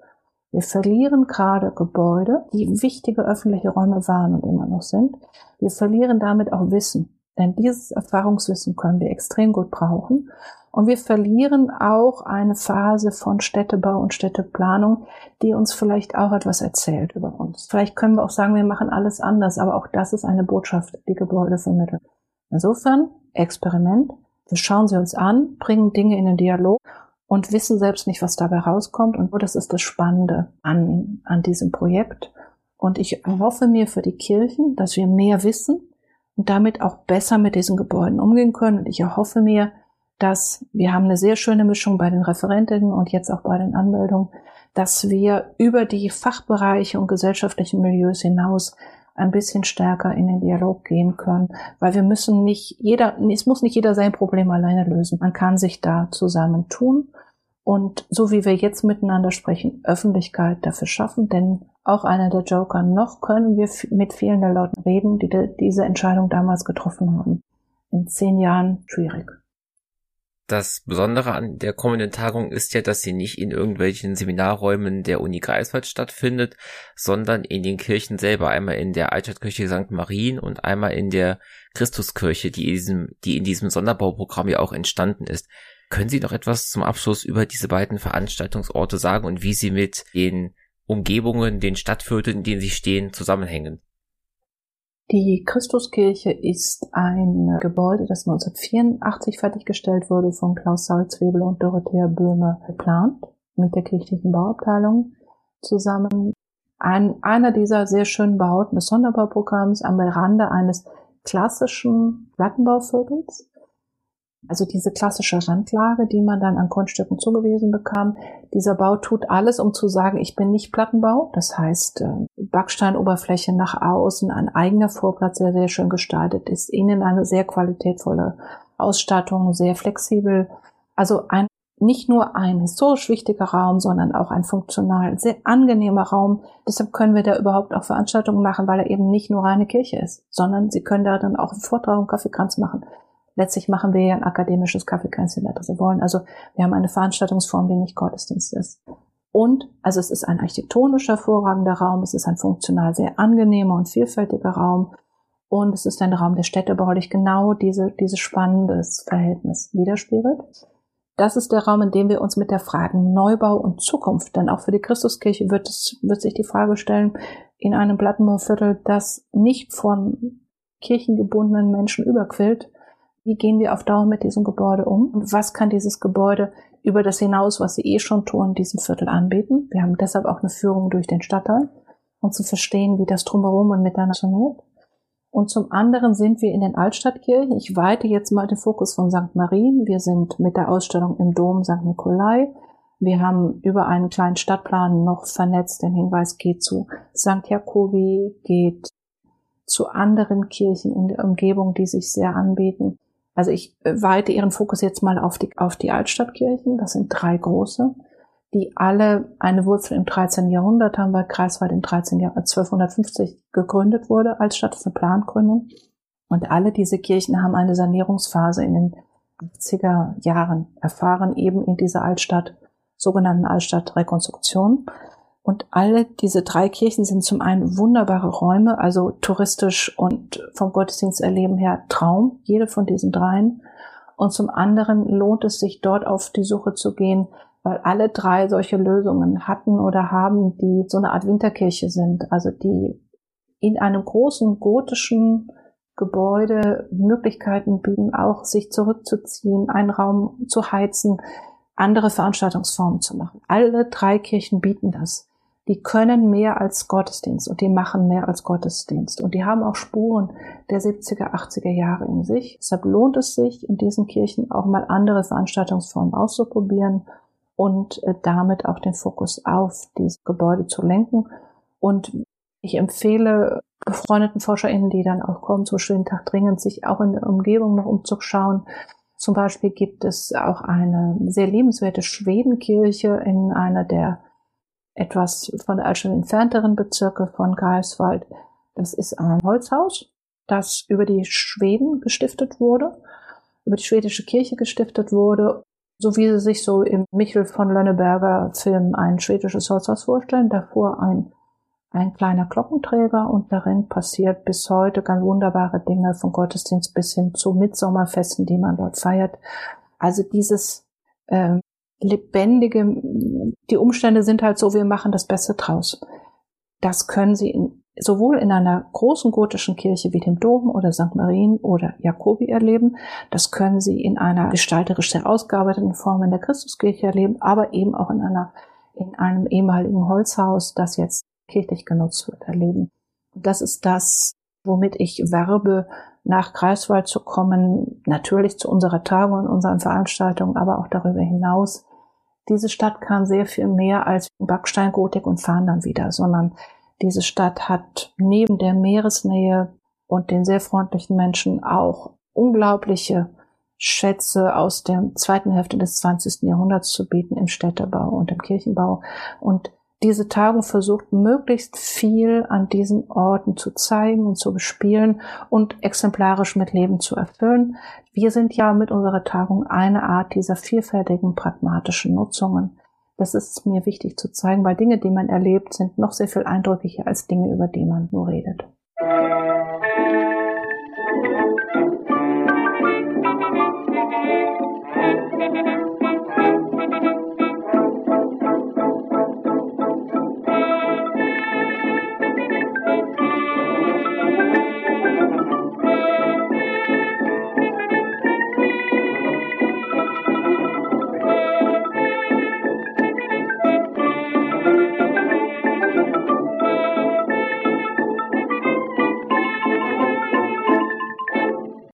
Wir verlieren gerade Gebäude, die wichtige öffentliche Räume waren und immer noch sind. Wir verlieren damit auch Wissen. Denn dieses Erfahrungswissen können wir extrem gut brauchen. Und wir verlieren auch eine Phase von Städtebau und Städteplanung, die uns vielleicht auch etwas erzählt über uns. Vielleicht können wir auch sagen, wir machen alles anders, aber auch das ist eine Botschaft, die Gebäude vermitteln. Insofern, Experiment. Wir schauen sie uns an, bringen Dinge in den Dialog und wissen selbst nicht, was dabei rauskommt. Und das ist das Spannende an, an diesem Projekt. Und ich hoffe mir für die Kirchen, dass wir mehr wissen, und damit auch besser mit diesen Gebäuden umgehen können. Und ich erhoffe mir, dass wir haben eine sehr schöne Mischung bei den Referentinnen und jetzt auch bei den Anmeldungen, dass wir über die Fachbereiche und gesellschaftlichen Milieus hinaus ein bisschen stärker in den Dialog gehen können, weil wir müssen nicht jeder, es muss nicht jeder sein Problem alleine lösen. Man kann sich da zusammen tun und so wie wir jetzt miteinander sprechen, Öffentlichkeit dafür schaffen, denn auch einer der Joker, noch können wir mit vielen der Leuten reden, die diese Entscheidung damals getroffen haben. In zehn Jahren schwierig. Das Besondere an der kommenden Tagung ist ja, dass sie nicht in irgendwelchen Seminarräumen der Uni Greifswald stattfindet, sondern in den Kirchen selber. Einmal in der Altstadtkirche St. Marien und einmal in der Christuskirche, die in diesem, die in diesem Sonderbauprogramm ja auch entstanden ist. Können Sie noch etwas zum Abschluss über diese beiden Veranstaltungsorte sagen und wie sie mit den Umgebungen, den Stadtvierteln, in denen sie stehen, zusammenhängen? Die Christuskirche ist ein Gebäude, das 1984 fertiggestellt wurde von Klaus Salzwebel und Dorothea Böhme geplant, mit der kirchlichen Bauabteilung zusammen. Ein, einer dieser sehr schönen Bauten des Sonderbauprogramms am Rande eines klassischen Plattenbauviertels also diese klassische Randlage, die man dann an Grundstücken zugewiesen bekam. Dieser Bau tut alles, um zu sagen, ich bin nicht Plattenbau. Das heißt, äh, Backsteinoberfläche nach außen, ein eigener Vorplatz, der sehr schön gestaltet ist, innen eine sehr qualitätvolle Ausstattung, sehr flexibel. Also ein, nicht nur ein historisch wichtiger Raum, sondern auch ein funktional sehr angenehmer Raum. Deshalb können wir da überhaupt auch Veranstaltungen machen, weil er eben nicht nur reine Kirche ist, sondern Sie können da dann auch einen Vortrag und Kaffeekranz machen letztlich machen wir ja ein akademisches Kaffeekränzchen, das wir wollen. Also wir haben eine Veranstaltungsform, die nicht Gottesdienst ist. Und, also es ist ein architektonisch hervorragender Raum, es ist ein funktional sehr angenehmer und vielfältiger Raum. Und es ist ein Raum, der städtebaulich genau diese, dieses spannendes Verhältnis widerspiegelt. Das ist der Raum, in dem wir uns mit der Frage Neubau und Zukunft, denn auch für die Christuskirche wird es, wird sich die Frage stellen, in einem Plattenbauviertel, das nicht von kirchengebundenen Menschen überquillt, wie gehen wir auf Dauer mit diesem Gebäude um? Und was kann dieses Gebäude über das hinaus, was sie eh schon tun, diesem Viertel anbieten? Wir haben deshalb auch eine Führung durch den Stadtteil, um zu verstehen, wie das drumherum und miteinander funktioniert. Und zum anderen sind wir in den Altstadtkirchen. Ich weite jetzt mal den Fokus von St. Marien. Wir sind mit der Ausstellung im Dom St. Nikolai. Wir haben über einen kleinen Stadtplan noch vernetzt. Den Hinweis geht zu St. Jakobi, geht zu anderen Kirchen in der Umgebung, die sich sehr anbieten. Also ich äh, weite Ihren Fokus jetzt mal auf die, auf die Altstadtkirchen. Das sind drei große, die alle eine Wurzel im 13. Jahrhundert haben, weil Kreiswald im 13. Jahr, 1250 gegründet wurde als Stadt, das ist eine Plangründung. Und alle diese Kirchen haben eine Sanierungsphase in den 80er Jahren erfahren, eben in dieser Altstadt, sogenannten Altstadtrekonstruktion. Und alle diese drei Kirchen sind zum einen wunderbare Räume, also touristisch und vom Gottesdiensterleben her Traum, jede von diesen dreien. Und zum anderen lohnt es sich dort auf die Suche zu gehen, weil alle drei solche Lösungen hatten oder haben, die so eine Art Winterkirche sind, also die in einem großen gotischen Gebäude Möglichkeiten bieten, auch sich zurückzuziehen, einen Raum zu heizen, andere Veranstaltungsformen zu machen. Alle drei Kirchen bieten das die können mehr als Gottesdienst und die machen mehr als Gottesdienst. Und die haben auch Spuren der 70er, 80er Jahre in sich. Deshalb lohnt es sich, in diesen Kirchen auch mal andere Veranstaltungsformen auszuprobieren und äh, damit auch den Fokus auf diese Gebäude zu lenken. Und ich empfehle befreundeten ForscherInnen, die dann auch kommen zu schönen Tag dringend, sich auch in der Umgebung noch umzuschauen. Zum Beispiel gibt es auch eine sehr lebenswerte Schwedenkirche in einer der etwas von der Altstadt entfernteren Bezirke von Greifswald. Das ist ein Holzhaus, das über die Schweden gestiftet wurde, über die schwedische Kirche gestiftet wurde, so wie sie sich so im Michel von Lönneberger Film ein schwedisches Holzhaus vorstellen. Davor ein, ein kleiner Glockenträger und darin passiert bis heute ganz wunderbare Dinge von Gottesdienst bis hin zu Mitsommerfesten, die man dort feiert. Also dieses ähm, lebendige, die Umstände sind halt so, wir machen das Beste draus. Das können Sie in, sowohl in einer großen gotischen Kirche wie dem Dom oder St. Marien oder Jakobi erleben. Das können Sie in einer gestalterisch sehr ausgearbeiteten Form in der Christuskirche erleben, aber eben auch in einer, in einem ehemaligen Holzhaus, das jetzt kirchlich genutzt wird, erleben. Das ist das, womit ich werbe, nach Greifswald zu kommen, natürlich zu unserer Tagung und unseren Veranstaltungen, aber auch darüber hinaus. Diese Stadt kam sehr viel mehr als Backstein, Gotik und Fahndern wieder, sondern diese Stadt hat neben der Meeresnähe und den sehr freundlichen Menschen auch unglaubliche Schätze aus der zweiten Hälfte des 20. Jahrhunderts zu bieten im Städtebau und im Kirchenbau. Und diese Tagung versucht, möglichst viel an diesen Orten zu zeigen und zu bespielen und exemplarisch mit Leben zu erfüllen. Wir sind ja mit unserer Tagung eine Art dieser vielfältigen pragmatischen Nutzungen. Das ist mir wichtig zu zeigen, weil Dinge, die man erlebt, sind noch sehr viel eindrücklicher als Dinge, über die man nur redet. Musik